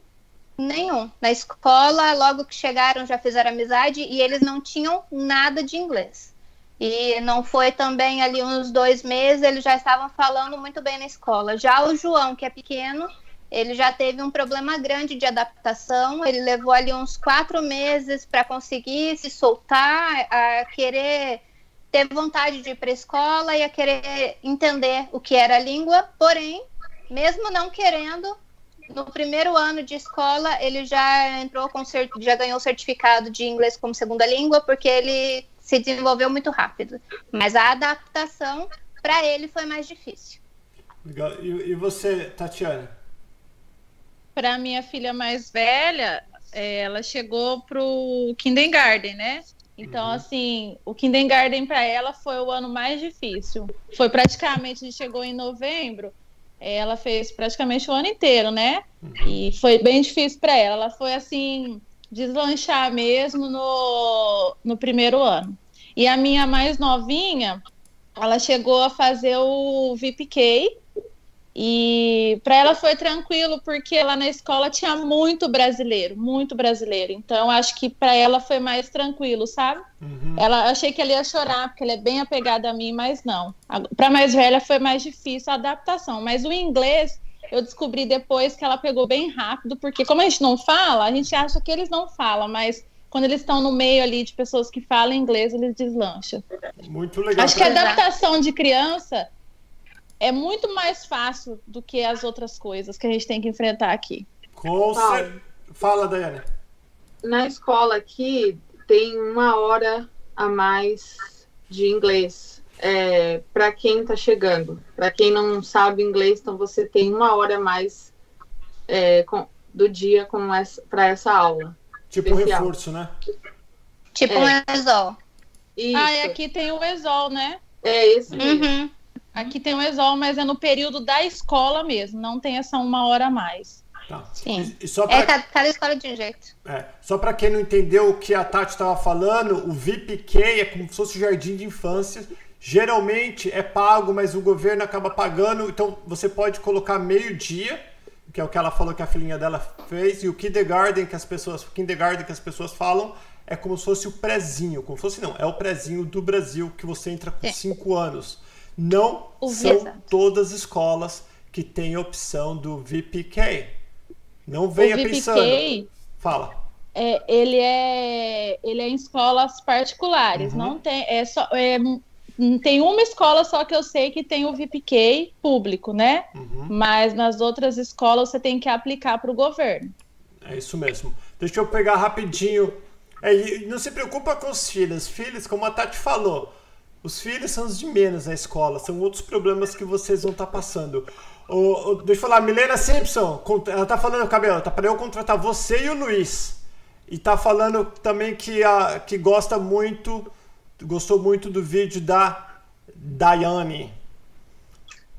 Nenhum. Na escola, logo que chegaram, já fizeram amizade e eles não tinham nada de inglês. E não foi também ali uns dois meses, eles já estavam falando muito bem na escola. Já o João, que é pequeno, ele já teve um problema grande de adaptação. Ele levou ali uns quatro meses para conseguir se soltar, a querer ter vontade de ir para a escola e a querer entender o que era a língua. Porém, mesmo não querendo, no primeiro ano de escola ele já entrou com já ganhou certificado de inglês como segunda língua porque ele se desenvolveu muito rápido. Mas a adaptação para ele foi mais difícil. Legal. E, e você, Tatiana? Para minha filha mais velha, é, ela chegou pro kindergarten, né? Então, uhum. assim, o kindergarten para ela foi o ano mais difícil. Foi praticamente, a gente chegou em novembro, ela fez praticamente o ano inteiro, né? Uhum. E foi bem difícil para ela. Ela foi assim, deslanchar mesmo no, no primeiro ano. E a minha mais novinha, ela chegou a fazer o VPK, e para ela foi tranquilo, porque lá na escola tinha muito brasileiro, muito brasileiro. Então, acho que para ela foi mais tranquilo, sabe? Uhum. Ela achei que ela ia chorar, porque ela é bem apegada a mim, mas não. Para mais velha foi mais difícil a adaptação. Mas o inglês eu descobri depois que ela pegou bem rápido, porque como a gente não fala, a gente acha que eles não falam, mas quando eles estão no meio ali de pessoas que falam inglês, eles deslancham. Muito legal. Acho que a adaptação de criança é muito mais fácil do que as outras coisas que a gente tem que enfrentar aqui. Com cer... Fala, Daiane. Na escola aqui tem uma hora a mais de inglês é, para quem está chegando. Para quem não sabe inglês, então você tem uma hora a mais é, com, do dia para essa aula. Tipo um reforço, né? Tipo é. um ESOL. Isso. Ah, e aqui tem o ESOL, né? É esse mesmo. Aqui tem o ESOL, mas é no período da escola mesmo, não tem essa uma hora a mais. Tá. Sim. E, e só pra... É, cada, cada escola de um jeito. É, só para quem não entendeu o que a Tati estava falando, o VIPK é como se fosse o jardim de infância. Geralmente é pago, mas o governo acaba pagando, então você pode colocar meio-dia, que é o que ela falou que a filhinha dela fez, e o kindergarten que as pessoas, kindergarten que as pessoas falam é como se fosse o prezinho, como se fosse não, é o prezinho do Brasil que você entra com 5 é. anos. Não o são todas as escolas que têm opção do VPK. Não venha VPK, pensando. Fala. É, ele é ele é em escolas particulares. Uhum. Não tem é só é, tem uma escola só que eu sei que tem o VPK público, né? Uhum. Mas nas outras escolas você tem que aplicar para o governo. É isso mesmo. Deixa eu pegar rapidinho. É, não se preocupa com os filhos. Filhos, como a Tati falou, os filhos são os de menos na escola, são outros problemas que vocês vão estar tá passando. O, o, deixa eu falar, Milena Simpson, ela tá falando, cabelo, tá para eu contratar você e o Luiz. E tá falando também que, a, que gosta muito, gostou muito do vídeo da Daiane.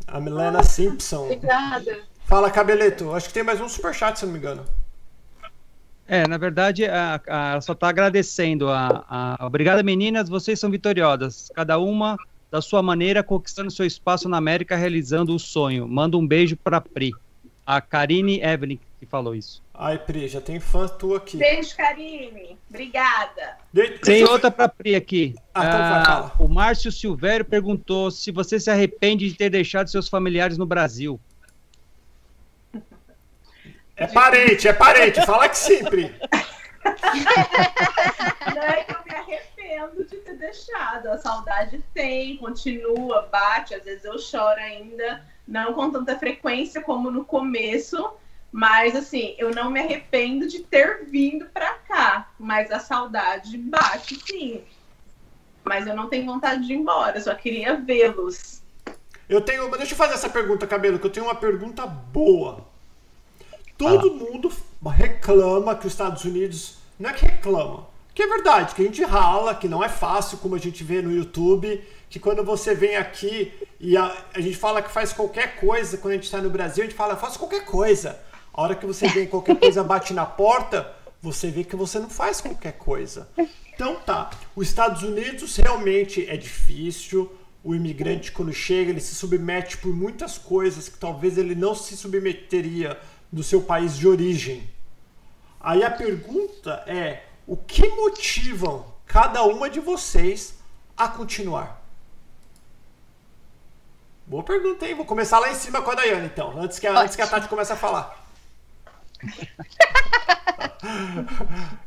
A Milena Simpson. Obrigada. Fala, Cabeleto. Acho que tem mais um superchat, se não me engano. É, na verdade, a, a, só está agradecendo. A, a, Obrigada, meninas, vocês são vitoriosas. Cada uma da sua maneira, conquistando seu espaço na América, realizando o sonho. Manda um beijo para Pri. A Karine Evelyn que falou isso. Ai, Pri, já tem fã tua aqui. Beijo, Karine. Obrigada. De tem outra para Pri aqui. Ah, então vai, ah, o Márcio Silvério perguntou se você se arrepende de ter deixado seus familiares no Brasil. É parente, é parente, fala que sempre. Não é que eu me arrependo de ter deixado. A saudade tem, continua, bate, às vezes eu choro ainda, não com tanta frequência como no começo, mas assim, eu não me arrependo de ter vindo para cá, mas a saudade bate sim. Mas eu não tenho vontade de ir embora, só queria vê-los. Eu tenho, deixa eu fazer essa pergunta, cabelo, que eu tenho uma pergunta boa. Todo mundo reclama que os Estados Unidos. Não é que reclama. Que é verdade, que a gente rala, que não é fácil, como a gente vê no YouTube, que quando você vem aqui e a, a gente fala que faz qualquer coisa, quando a gente está no Brasil, a gente fala, faço qualquer coisa. A hora que você vem qualquer coisa bate na porta, você vê que você não faz qualquer coisa. Então tá, os Estados Unidos realmente é difícil. O imigrante, quando chega, ele se submete por muitas coisas que talvez ele não se submeteria no seu país de origem. Aí a pergunta é: o que motivam cada uma de vocês a continuar? Boa pergunta, hein? Vou começar lá em cima com a Dayane, então, antes que a, antes que a Tati comece a falar.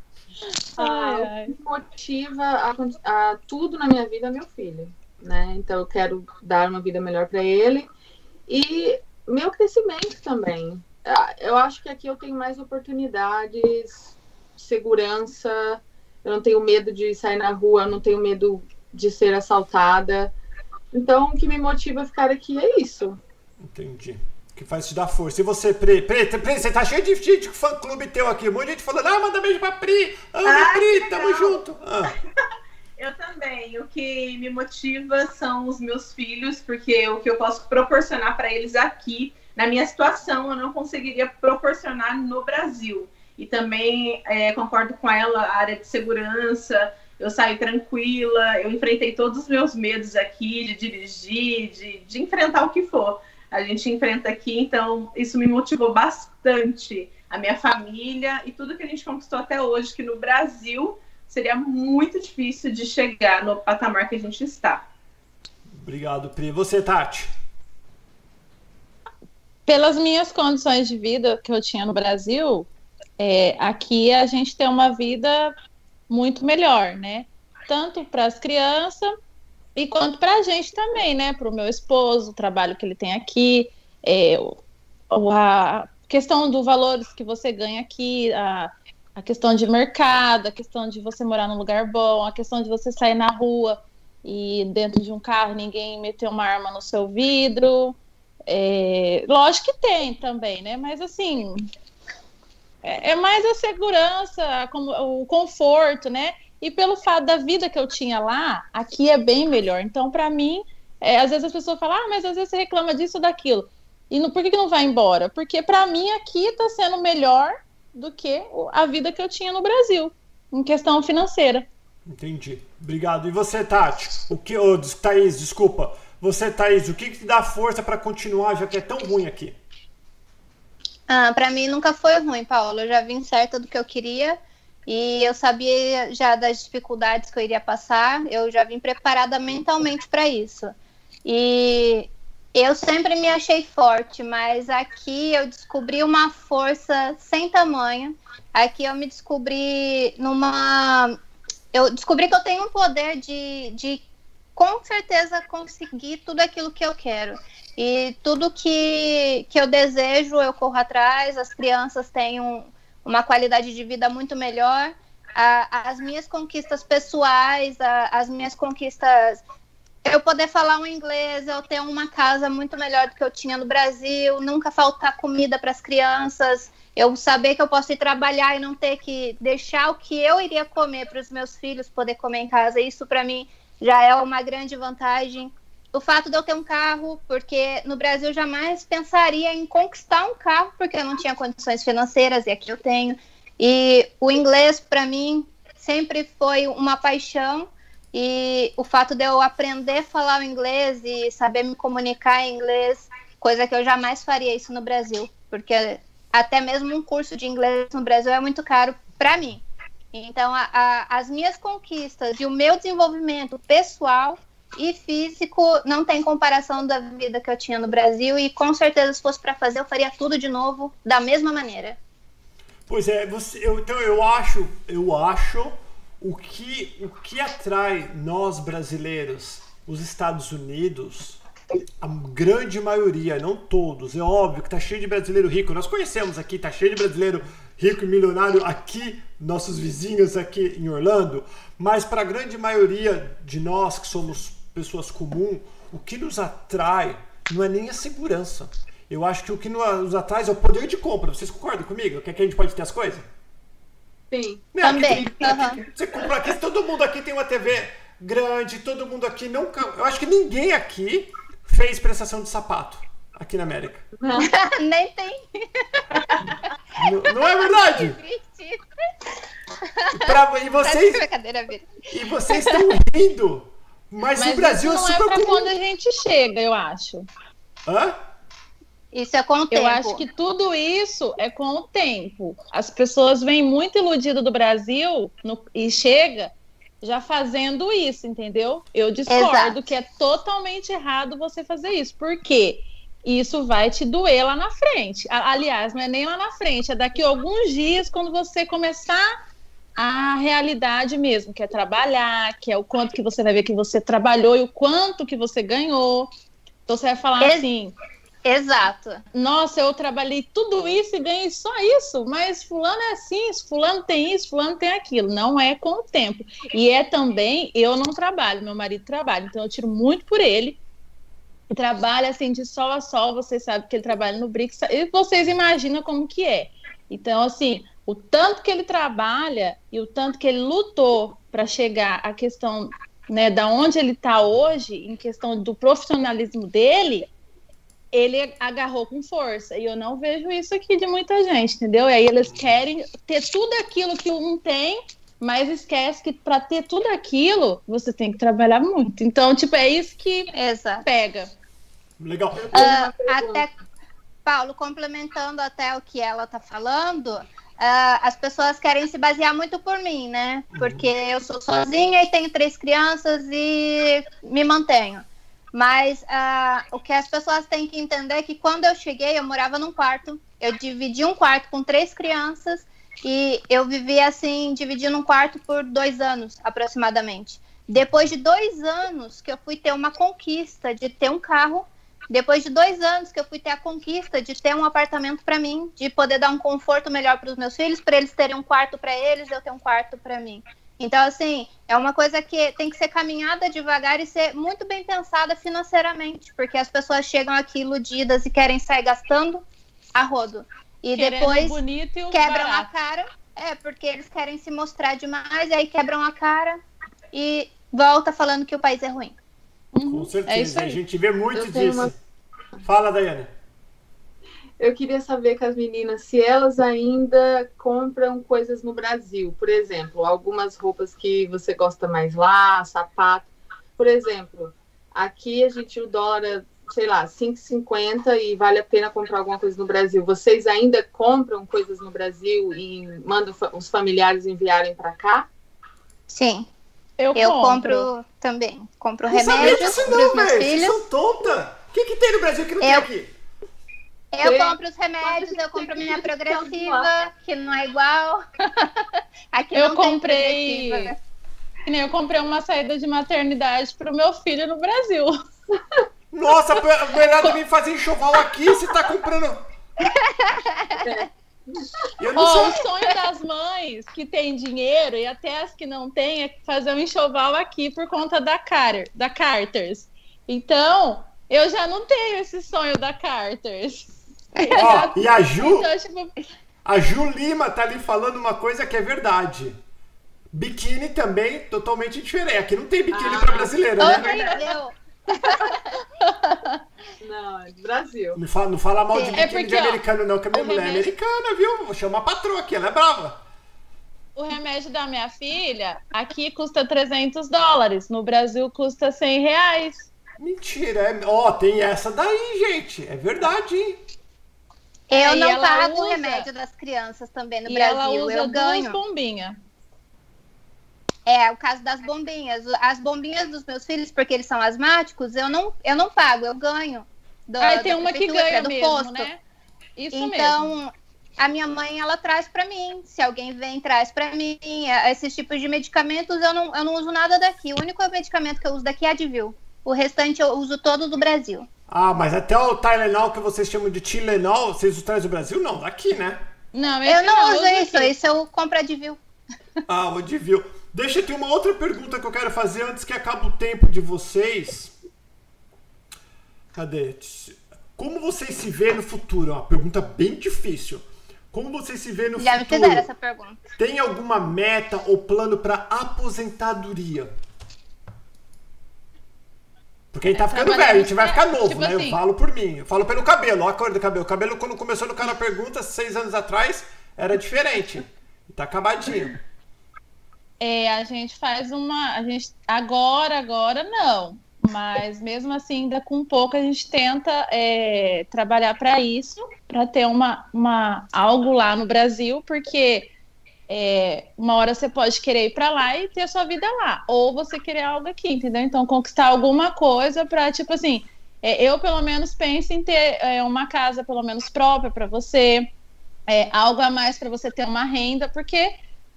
Ah, o que motiva a, a, tudo na minha vida é meu filho, né? Então eu quero dar uma vida melhor para ele e meu crescimento também. Ah, eu acho que aqui eu tenho mais oportunidades, segurança. Eu não tenho medo de sair na rua, eu não tenho medo de ser assaltada. Então, o que me motiva a ficar aqui é isso. Entendi que faz te dar força. E você, Pri? Pri, Pri você tá cheio de, de fã-clube teu aqui. Um monte de gente falando, ah, manda beijo pra Pri. Amo ah, Pri, tamo junto. Ah. Eu também. O que me motiva são os meus filhos, porque o que eu posso proporcionar para eles aqui, na minha situação, eu não conseguiria proporcionar no Brasil. E também é, concordo com ela, a área de segurança, eu saí tranquila, eu enfrentei todos os meus medos aqui de dirigir, de, de enfrentar o que for a gente enfrenta aqui, então isso me motivou bastante. A minha família e tudo que a gente conquistou até hoje, que no Brasil seria muito difícil de chegar no patamar que a gente está. Obrigado, Pri. Você, Tati? Pelas minhas condições de vida que eu tinha no Brasil, é, aqui a gente tem uma vida muito melhor, né? Tanto para as crianças e quanto para a gente também, né? Para o meu esposo, o trabalho que ele tem aqui, é, a questão do valores que você ganha aqui, a, a questão de mercado, a questão de você morar num lugar bom, a questão de você sair na rua e dentro de um carro ninguém meter uma arma no seu vidro. É, lógico que tem também, né? Mas assim, é, é mais a segurança, o conforto, né? E pelo fato da vida que eu tinha lá, aqui é bem melhor. Então, para mim, é, às vezes as pessoas falam, ah, mas às vezes você reclama disso ou daquilo. E no, por que, que não vai embora? Porque para mim aqui está sendo melhor do que a vida que eu tinha no Brasil, em questão financeira. Entendi. Obrigado. E você, Tati? O que, oh, Thaís, desculpa. Você, Thaís, o que, que te dá força para continuar, já que é tão ruim aqui? Ah, para mim nunca foi ruim, Paulo. Eu já vim certa do que eu queria. E eu sabia já das dificuldades que eu iria passar, eu já vim preparada mentalmente para isso. E eu sempre me achei forte, mas aqui eu descobri uma força sem tamanho. Aqui eu me descobri numa. Eu descobri que eu tenho um poder de, de com certeza conseguir tudo aquilo que eu quero. E tudo que, que eu desejo, eu corro atrás. As crianças têm um uma qualidade de vida muito melhor. A, as minhas conquistas pessoais, a, as minhas conquistas. Eu poder falar um inglês, eu ter uma casa muito melhor do que eu tinha no Brasil, nunca faltar comida para as crianças, eu saber que eu posso ir trabalhar e não ter que deixar o que eu iria comer para os meus filhos poder comer em casa. Isso para mim já é uma grande vantagem o fato de eu ter um carro, porque no Brasil jamais pensaria em conquistar um carro, porque eu não tinha condições financeiras e aqui eu tenho. E o inglês, para mim, sempre foi uma paixão. E o fato de eu aprender a falar o inglês e saber me comunicar em inglês, coisa que eu jamais faria isso no Brasil, porque até mesmo um curso de inglês no Brasil é muito caro para mim. Então, a, a, as minhas conquistas e o meu desenvolvimento pessoal e físico não tem comparação da vida que eu tinha no Brasil e com certeza se fosse para fazer eu faria tudo de novo da mesma maneira. Pois é, você, eu, então eu acho, eu acho o que o que atrai nós brasileiros, os Estados Unidos, a grande maioria, não todos, é óbvio que tá cheio de brasileiro rico. Nós conhecemos aqui, tá cheio de brasileiro rico e milionário aqui, nossos vizinhos aqui em Orlando, mas para a grande maioria de nós que somos pessoas comuns, o que nos atrai não é nem a segurança. Eu acho que o que nos atrai é o poder de compra. Vocês concordam comigo? Que aqui a gente pode ter as coisas? Sim. Né, Também, aqui- Você compra aqui, todo mundo aqui tem uma TV grande, todo mundo aqui não. Eu acho que ninguém aqui fez prestação de sapato aqui na América. Nem tem. Não, não é verdade? Pra- e, vocês, e vocês estão rindo. Mas, Mas no Brasil isso é não é super pra comum. quando a gente chega, eu acho. Hã? Isso é com o tempo. Eu acho que tudo isso é com o tempo. As pessoas vêm muito iludidas do Brasil no- e chega já fazendo isso, entendeu? Eu discordo Exato. que é totalmente errado você fazer isso. Por quê? Isso vai te doer lá na frente. Aliás, não é nem lá na frente, é daqui a alguns dias, quando você começar a realidade mesmo, que é trabalhar, que é o quanto que você vai ver que você trabalhou e o quanto que você ganhou. Então você vai falar Ex- assim, Exato. nossa, eu trabalhei tudo isso e ganhei só isso, mas fulano é assim, fulano tem isso, fulano tem aquilo. Não é com o tempo. E é também, eu não trabalho, meu marido trabalha, então eu tiro muito por ele. Trabalha assim de sol a sol, vocês sabem que ele trabalha no BRICS, e vocês imaginam como que é. Então, assim, o tanto que ele trabalha e o tanto que ele lutou para chegar à questão, né, da onde ele está hoje, em questão do profissionalismo dele, ele agarrou com força. E eu não vejo isso aqui de muita gente, entendeu? E aí eles querem ter tudo aquilo que um tem, mas esquece que para ter tudo aquilo, você tem que trabalhar muito. Então, tipo, é isso que Exato. pega. Legal. Ah, pergunta. até, Paulo, complementando até o que ela tá falando, ah, as pessoas querem se basear muito por mim, né? Porque eu sou sozinha e tenho três crianças e me mantenho. Mas ah, o que as pessoas têm que entender é que quando eu cheguei, eu morava num quarto, eu dividi um quarto com três crianças e eu vivi assim, dividindo um quarto por dois anos aproximadamente. Depois de dois anos que eu fui ter uma conquista de ter um carro, depois de dois anos que eu fui ter a conquista de ter um apartamento para mim, de poder dar um conforto melhor para os meus filhos, para eles terem um quarto para eles, eu ter um quarto para mim. Então, assim, é uma coisa que tem que ser caminhada devagar e ser muito bem pensada financeiramente, porque as pessoas chegam aqui iludidas e querem sair gastando a rodo. E Querendo depois bonito e quebram a barato. cara, é, porque eles querem se mostrar demais, e aí quebram a cara e volta falando que o país é ruim. Com Uhum, é certeza. isso a gente vê muito Eu disso. Fala, Daiane. Eu queria saber com as meninas se elas ainda compram coisas no Brasil. Por exemplo, algumas roupas que você gosta mais lá, sapato. Por exemplo, aqui a gente o dólar, sei lá, 5,50 e vale a pena comprar alguma coisa no Brasil. Vocês ainda compram coisas no Brasil e mandam fa- os familiares enviarem para cá? Sim, Eu, eu compro. compro também. Compro Não sabia remédios disso para não, os meus velho. Vocês são tonta. O que, que tem no Brasil que não Eu- tem aqui? Eu compro os remédios, eu compro minha progressiva, que não é igual. Aqui Eu comprei- progressiva. Que nem Eu comprei uma saída de maternidade pro meu filho no Brasil. Nossa, melhor vir fazer enxoval aqui, você tá comprando. Eu não Ó, o sei. sonho das mães que tem dinheiro e até as que não têm é fazer um enxoval aqui por conta da Carter, da Carters. Então, eu já não tenho esse sonho da Carters. Ó, e a Ju, Então, a Ju Lima tá ali falando uma coisa que é verdade. Biquíni também totalmente diferente. Aqui não tem biquíni Ah. pra brasileira, né? Horrível. Não, é do Brasil. Não fala, não fala mal de É biquíni porque, de ó, americano, não, que a minha mulher é remédio- americana, viu? Vou chamar a patroa aqui, ela é brava. o remédio da minha filha aqui custa 300 dólares, no Brasil custa 100 reais. Mentira, é... ó, tem essa daí, gente. É verdade, hein? Eu não ela pago o usa- remédio das crianças também no e ela Brasil. usa Eu duas ganho. bombinhas. É, o caso das bombinhas. As bombinhas dos meus filhos, porque eles são asmáticos, eu não, eu não pago, eu ganho. Do, Aí tem uma que ganha do mesmo, posto. né? Isso mesmo. Então, a minha mãe, ela traz pra mim. Se alguém vem, traz pra mim. Esses tipos de medicamentos, eu não, eu não uso nada daqui. O único medicamento que eu uso daqui é Advil. O restante eu uso todo do Brasil. Ah, mas até o Tylenol que vocês chamam de Tilenol, vocês trazem do Brasil? Não, daqui, né? Não, Eu esse não uso uso isso, aqui. isso eu compro Advil. Ah, o Advil. Deixa eu ter uma outra pergunta que eu quero fazer antes que acabe o tempo de vocês. Cadê? Como vocês se vê no futuro? É uma pergunta bem difícil. Como você se vê no Já me futuro? fizeram essa pergunta. Tem alguma meta ou plano para aposentadoria? Porque a gente tá ficando velho, a gente vai ficar novo, tipo né? Eu assim. falo por mim. Eu falo pelo cabelo, ó a cor do cabelo. O cabelo, quando começou no cara pergunta, seis anos atrás, era diferente. Tá acabadinho. É, a gente faz uma. A gente, agora, agora não. Mas mesmo assim, ainda com pouco, a gente tenta é, trabalhar para isso, para ter uma, uma, algo lá no Brasil, porque é, uma hora você pode querer ir para lá e ter a sua vida lá, ou você querer algo aqui, entendeu? Então, conquistar alguma coisa para, tipo assim, é, eu pelo menos penso em ter é, uma casa pelo menos própria para você, é, algo a mais para você ter uma renda, porque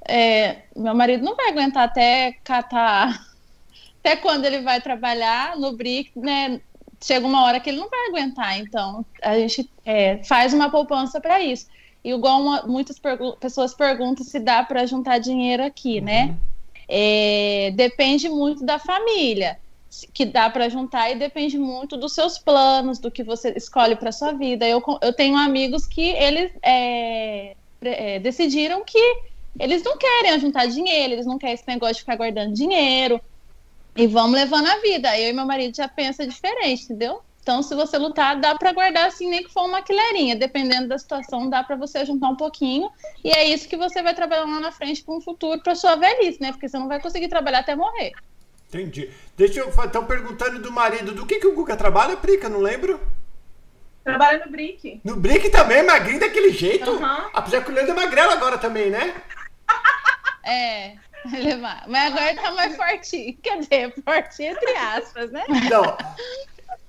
é, meu marido não vai aguentar até catar, até quando ele vai trabalhar no BRIC, né? Chega uma hora que ele não vai aguentar, então a gente é, faz uma poupança para isso. E igual uma- muitas pergu- pessoas perguntam se dá para juntar dinheiro aqui, né? É, depende muito da família que dá para juntar e depende muito dos seus planos, do que você escolhe para sua vida. Eu, eu tenho amigos que eles é, é, decidiram que eles não querem juntar dinheiro, eles não querem esse negócio de ficar guardando dinheiro e vamos levando a vida. Eu e meu marido já pensa diferente, entendeu? Então, se você lutar, dá para guardar assim, nem que for uma quileirinha. Dependendo da situação, dá para você juntar um pouquinho. E é isso que você vai trabalhar lá na frente para um futuro, para sua velhice, né? Porque você não vai conseguir trabalhar até morrer. Entendi. Deixa eu. Estão perguntando do marido. Do que, que o Guga trabalha, Prica? Não lembro. Trabalha no Brick. No Brick também, magrinho daquele jeito. Aham. Apesar que o Leandro é magrelo agora também, né? É, ele vai. Mas agora tá mais fortinho. Quer dizer, fortinho entre aspas, né? Não.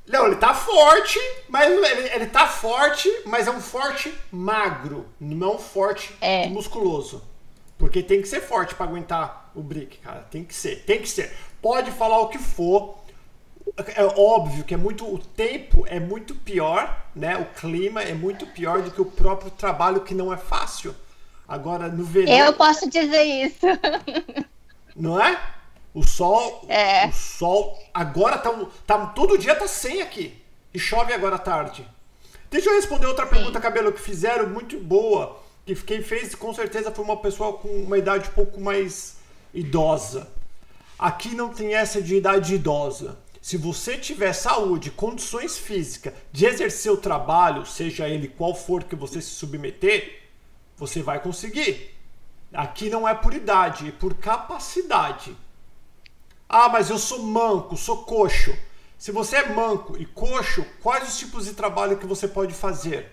Não, ele tá forte, mas ele, ele tá forte, mas é um forte magro, não um forte É. musculoso. Porque tem que ser forte pra aguentar o brick, cara. Tem que ser, tem que ser. Pode falar o que for. É óbvio que é muito o tempo é muito pior, né? O clima é muito pior do que o próprio trabalho que não é fácil. Agora no verão, Eu posso dizer isso. não é? O sol, É. o sol agora tá, tá todo dia tá 100 aqui e chove agora à tarde. Deixa eu responder outra pergunta, cabelo que fizeram muito boa, que quem fez com certeza foi uma pessoa com uma idade um pouco mais idosa. Aqui não tem essa de idade idosa. Se você tiver saúde, condições físicas de exercer o trabalho, seja ele qual for que você se submeter, você vai conseguir. Aqui não é por idade, é por capacidade. Ah, mas eu sou manco, sou coxo. Se você é manco e coxo, quais os tipos de trabalho que você pode fazer?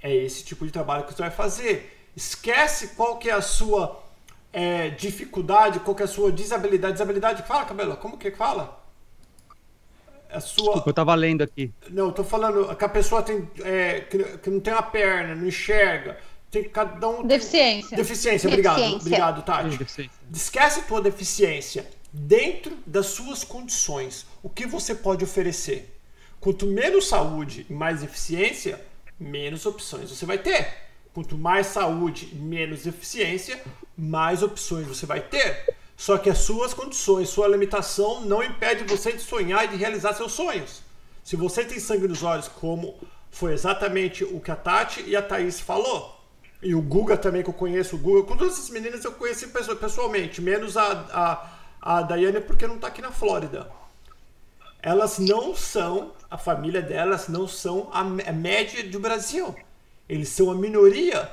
É esse tipo de trabalho que você vai fazer. Esquece qual que é a sua é, dificuldade, qual que é a sua desabilidade. Desabilidade, fala, Cabelo, como que fala? A sua... Desculpa, eu tava lendo aqui. Não, eu tô falando que a pessoa tem, é, que, que não tem uma perna, não enxerga. Tem, cada um tem- Deficiência. Deficiência, obrigado. Deficiência. Obrigado, Tati. Deficiência. Esquece tua deficiência. Dentro das suas condições, o que você pode oferecer? Quanto menos saúde e mais eficiência, menos opções você vai ter. Quanto mais saúde e menos eficiência, mais opções você vai ter. Só que as suas condições, sua limitação não impede você de sonhar e de realizar seus sonhos. Se você tem sangue nos olhos, como foi exatamente o que a Tati e a Thaís falou, e o Guga também, que eu conheço, o Guga, com todas essas meninas eu conheci pesso- pessoalmente, menos a, a, a Daiane porque não tá aqui na Flórida. Elas não são, a família delas não são a média do Brasil. Eles são a minoria.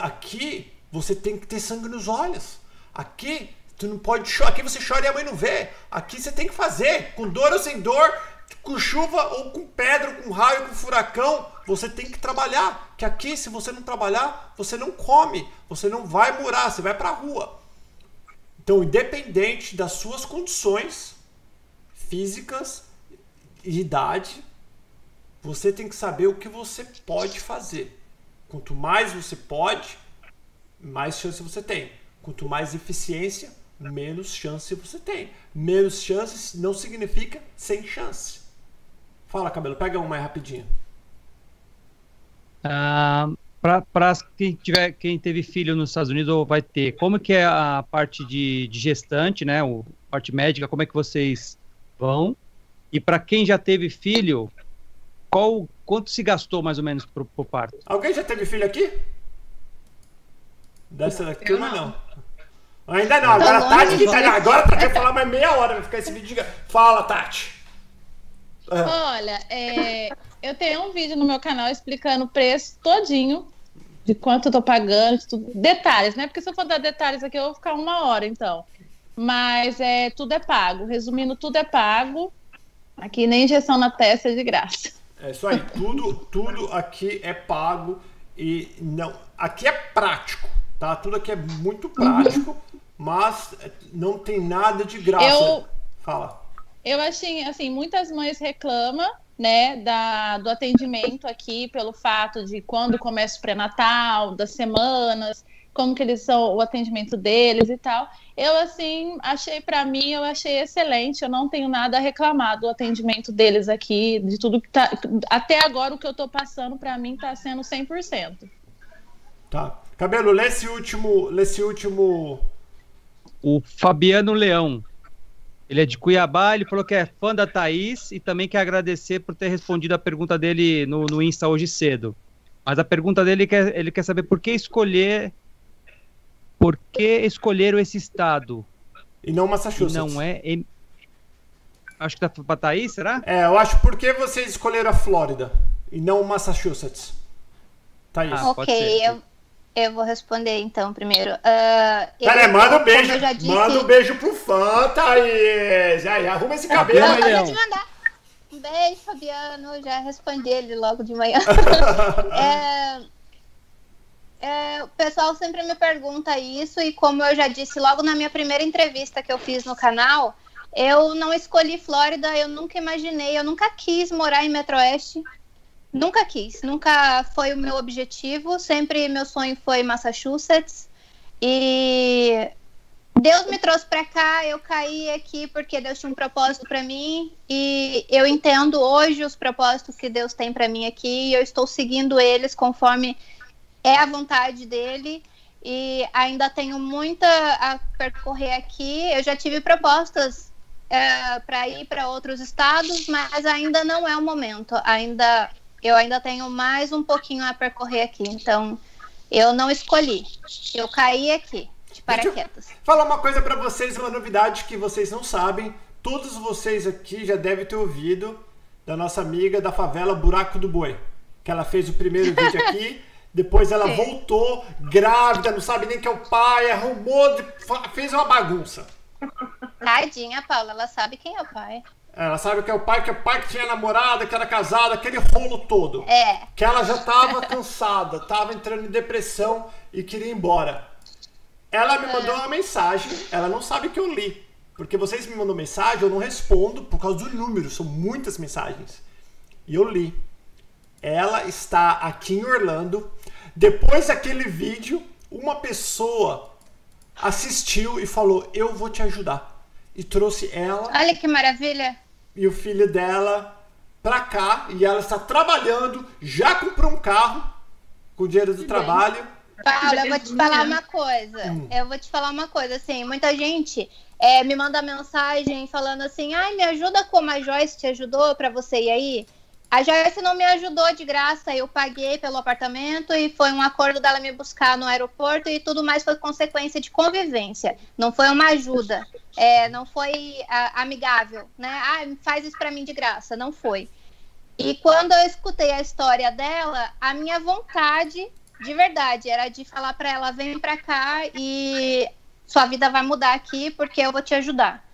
Aqui você tem que ter sangue nos olhos. Aqui tu não pode chorar. Aqui você chora e a mãe não vê. Aqui você tem que fazer, com dor ou sem dor, com chuva ou com pedra, com raio, com furacão, você tem que trabalhar. Que aqui, se você não trabalhar, você não come, você não vai morar, você vai pra rua. Então, independente das suas condições físicas e idade, você tem que saber o que você pode fazer. Quanto mais você pode, mais chance você tem. Quanto mais eficiência, menos chance você tem. Menos chances não significa sem chance. Fala, cabelo, pega uma aí rapidinho. Ah, para quem tiver quem teve filho nos Estados Unidos ou vai ter, como que é a parte de, de gestante, né? O parte médica, como é que vocês vão? E para quem já teve filho, qual quanto se gastou mais ou menos pro, pro parto? Alguém já teve filho aqui? Dessa da turma não. Ainda não, agora a Tá Tati que tá. Agora Tati vai falar mais meia hora, vai ficar esse vídeo. de- Fala, Tati. Olha, é, eu tenho um vídeo no meu canal explicando o preço todinho de quanto eu tô pagando, de tudo. detalhes, né? Porque se eu for dar detalhes aqui, eu vou ficar uma hora, então. Mas é, tudo é pago. Resumindo, tudo é pago. Aqui nem injeção na testa é de graça. É isso aí, tudo, tudo aqui é pago e não. Aqui é prático, tá? Tudo aqui é muito prático, mas não tem nada de graça. Eu- Fala. Eu achei, assim, muitas mães reclamam, né, da, do atendimento aqui, pelo fato de quando começa o pré-natal, das semanas, como que eles são, o atendimento deles e tal. Eu, assim, achei, para mim, eu achei excelente, eu não tenho nada a reclamar do atendimento deles aqui, de tudo que tá, até agora o que eu tô passando, para mim, tá sendo 100%. Tá. Cabelo, lê esse último. Lê esse último. O Fabiano Leão. Ele é de Cuiabá, ele falou que é fã da Thaís e também quer agradecer por ter respondido a pergunta dele no, no Insta hoje cedo. Mas a pergunta dele quer, ele quer saber por que escolher. Por que escolheram esse estado? E não E Massachusetts. não é. em- Acho que tá pra Thaís, será? É, eu acho por que vocês escolheram a Flórida e não Massachusetts? Isso. Ah, pode ok, ser. eu, eu vou responder então primeiro. Ah, eu- Pera aí, manda um beijo. disse- Manda um beijo pro fã, Thaís. Aí, arruma esse cabelo Não, aí. te mandar. Um beijo, Fabiano. Já respondi ele logo de manhã. É, é, o pessoal sempre me pergunta isso, e como eu já disse logo na minha primeira entrevista que eu fiz no canal, eu não escolhi Flórida, eu nunca imaginei, eu nunca quis morar em Metroeste. Nunca quis, nunca foi o meu objetivo. Sempre meu sonho foi Massachusetts. E Deus me trouxe para cá, eu caí aqui porque Deus tinha um propósito para mim e eu entendo hoje os propósitos que Deus tem para mim aqui e eu estou seguindo eles conforme é a vontade dele e ainda tenho muita a percorrer aqui. Eu já tive propostas para ir para outros estados, mas ainda não é o momento. Ainda eu ainda tenho mais um pouquinho a percorrer aqui, então eu não escolhi. Eu caí aqui de paraquedas. Falar uma coisa pra vocês, uma novidade que vocês não sabem. Todos vocês aqui já devem ter ouvido da nossa amiga da favela Buraco do Boi. Que ela fez o primeiro vídeo aqui, depois ela Sim. voltou grávida, não sabe nem que é o pai, arrumou, fez uma bagunça. Tadinha, Paula, ela sabe quem é o pai. Ela sabe que é o pai, que é o pai que tinha namorada, que era casada, aquele rolo todo. É, Que ela já tava cansada, tava entrando em depressão e queria ir embora. Ela me mandou uma mensagem, ela não sabe que eu li. Porque vocês me mandam mensagem, eu não respondo por causa do número, são muitas mensagens. E eu li. Ela está aqui em Orlando. Depois daquele vídeo, uma pessoa assistiu e falou: Eu vou te ajudar. E trouxe ela olha que maravilha. e o filho dela pra cá e ela está trabalhando, já comprou um carro com o dinheiro do trabalho. Paula, eu vou te falar uma coisa. Hum. Eu vou te falar uma coisa, assim, muita gente é, me manda mensagem falando assim, ai, me ajuda como a Joyce te ajudou pra você ir aí. A Joyce não me ajudou de graça, eu paguei pelo apartamento e foi um acordo dela me buscar no aeroporto e tudo mais foi consequência de convivência. Não foi uma ajuda, é, não foi ah, amigável, né? Ah, faz isso pra mim de graça, não foi. E quando eu escutei a história dela, a minha vontade, de verdade, era de falar pra ela: vem pra cá e sua vida vai mudar aqui porque eu vou te ajudar.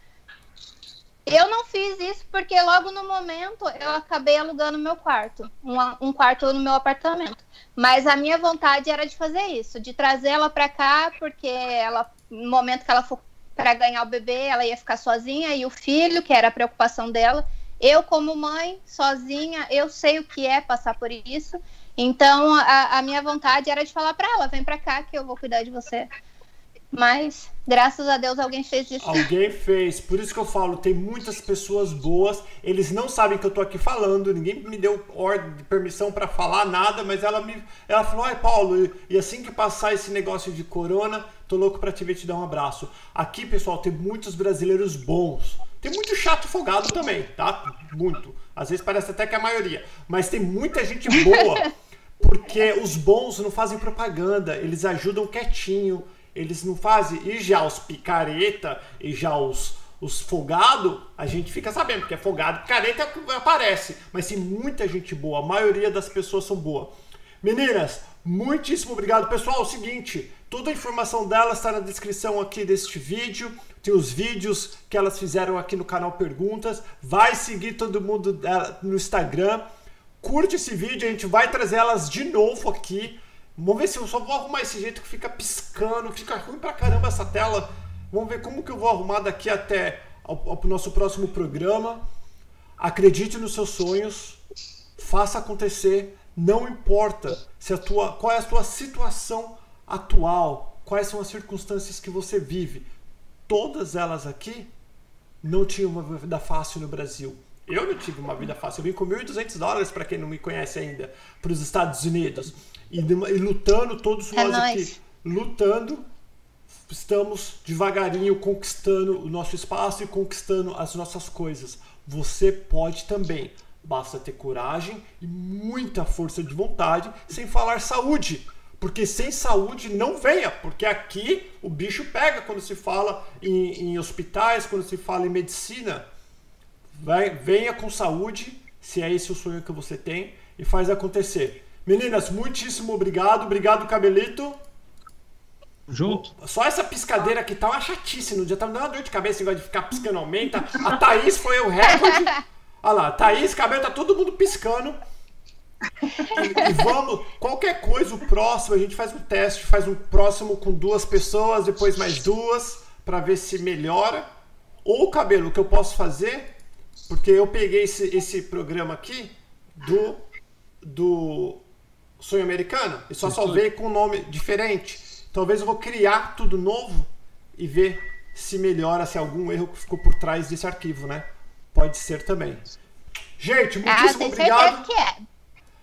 Eu não fiz isso porque logo no momento eu acabei alugando meu quarto, um, um quarto no meu apartamento. Mas a minha vontade era de fazer isso, de trazer ela pra cá, porque ela, no momento que ela for para ganhar o bebê, ela ia ficar sozinha e o filho, que era a preocupação dela. Eu, como mãe, sozinha, eu sei o que é passar por isso. Então, a, a minha vontade era de falar para ela: vem para cá que eu vou cuidar de você. Mas, graças a Deus, alguém fez isso. Alguém fez, por isso que eu falo, tem muitas pessoas boas, eles não sabem que eu tô aqui falando, ninguém me deu ordem de permissão pra falar nada, mas ela me ela falou: "Ai, Paulo, e, e assim que passar esse negócio de corona, tô louco pra te ver te dar um abraço". Aqui, pessoal, tem muitos brasileiros bons. Tem muito chato folgado também, tá? Muito. Às vezes parece até que é a maioria, mas tem muita gente boa. Porque os bons não fazem propaganda, eles ajudam quietinho, eles não fazem. E já os picareta e já os, os folgado, a gente fica sabendo, porque é folgado, picareta aparece. Mas tem muita gente boa, a maioria das pessoas são boas. Meninas, muitíssimo obrigado. Pessoal, é o seguinte, toda a informação delas está na descrição aqui deste vídeo. Tem os vídeos que elas fizeram aqui no canal Perguntas. Vai seguir todo mundo no Instagram. Curte esse vídeo, a gente vai trazer elas de novo aqui. Vamos ver se eu só vou arrumar esse jeito que fica piscando, fica ruim pra caramba essa tela. Vamos ver como que eu vou arrumar daqui até o nosso próximo programa. Acredite nos seus sonhos, faça acontecer não importa se a tua, qual é a tua situação atual, quais são as circunstâncias que você vive. Todas elas aqui não tinham uma vida fácil no Brasil. Eu não tive uma vida fácil. Eu vim com 1.200 dólares, para quem não me conhece ainda, para os Estados Unidos. E, e, lutando, todos é nós aqui, lutando, estamos devagarinho conquistando o nosso espaço e conquistando as nossas coisas. Você pode também. Basta ter coragem e muita força de vontade, sem falar saúde. Porque sem saúde não venha, porque aqui o bicho pega quando se fala em, em hospitais, quando se fala em medicina. Vai, venha com saúde, se é esse o sonho que você tem, e faz acontecer. Meninas, muitíssimo obrigado. Obrigado, Cabelito. Junto. Só essa piscadeira aqui tá uma chatice no dia. Tá me dando uma dor de cabeça igual de ficar piscando aumenta. A Thaís foi o recorde. Olha lá, Thaís, cabelo, tá todo mundo piscando. E, e, vamos, qualquer coisa, o próximo, a gente faz um teste, faz um próximo com duas pessoas, depois mais duas, para ver se melhora. Ou cabelo, o que eu posso fazer, porque eu peguei esse, esse programa aqui do, do Sonho Americano, e só só veio com um nome diferente. Talvez eu vou criar tudo novo e ver se melhora, se algum erro ficou por trás desse arquivo, né? Pode ser também. Gente, ah, muitíssimo ah, obrigado. Que é.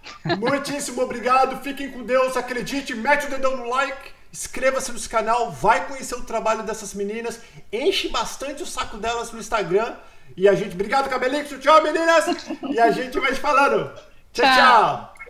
Muitíssimo obrigado. Fiquem com Deus. Acredite, mete o dedão no like. Inscreva-se no canal, vai conhecer o trabalho dessas meninas, enche bastante o saco delas no Instagram. E a gente, obrigado, Cabelinho, tchau, meninas! E a gente vai falando. Tchau, tchau!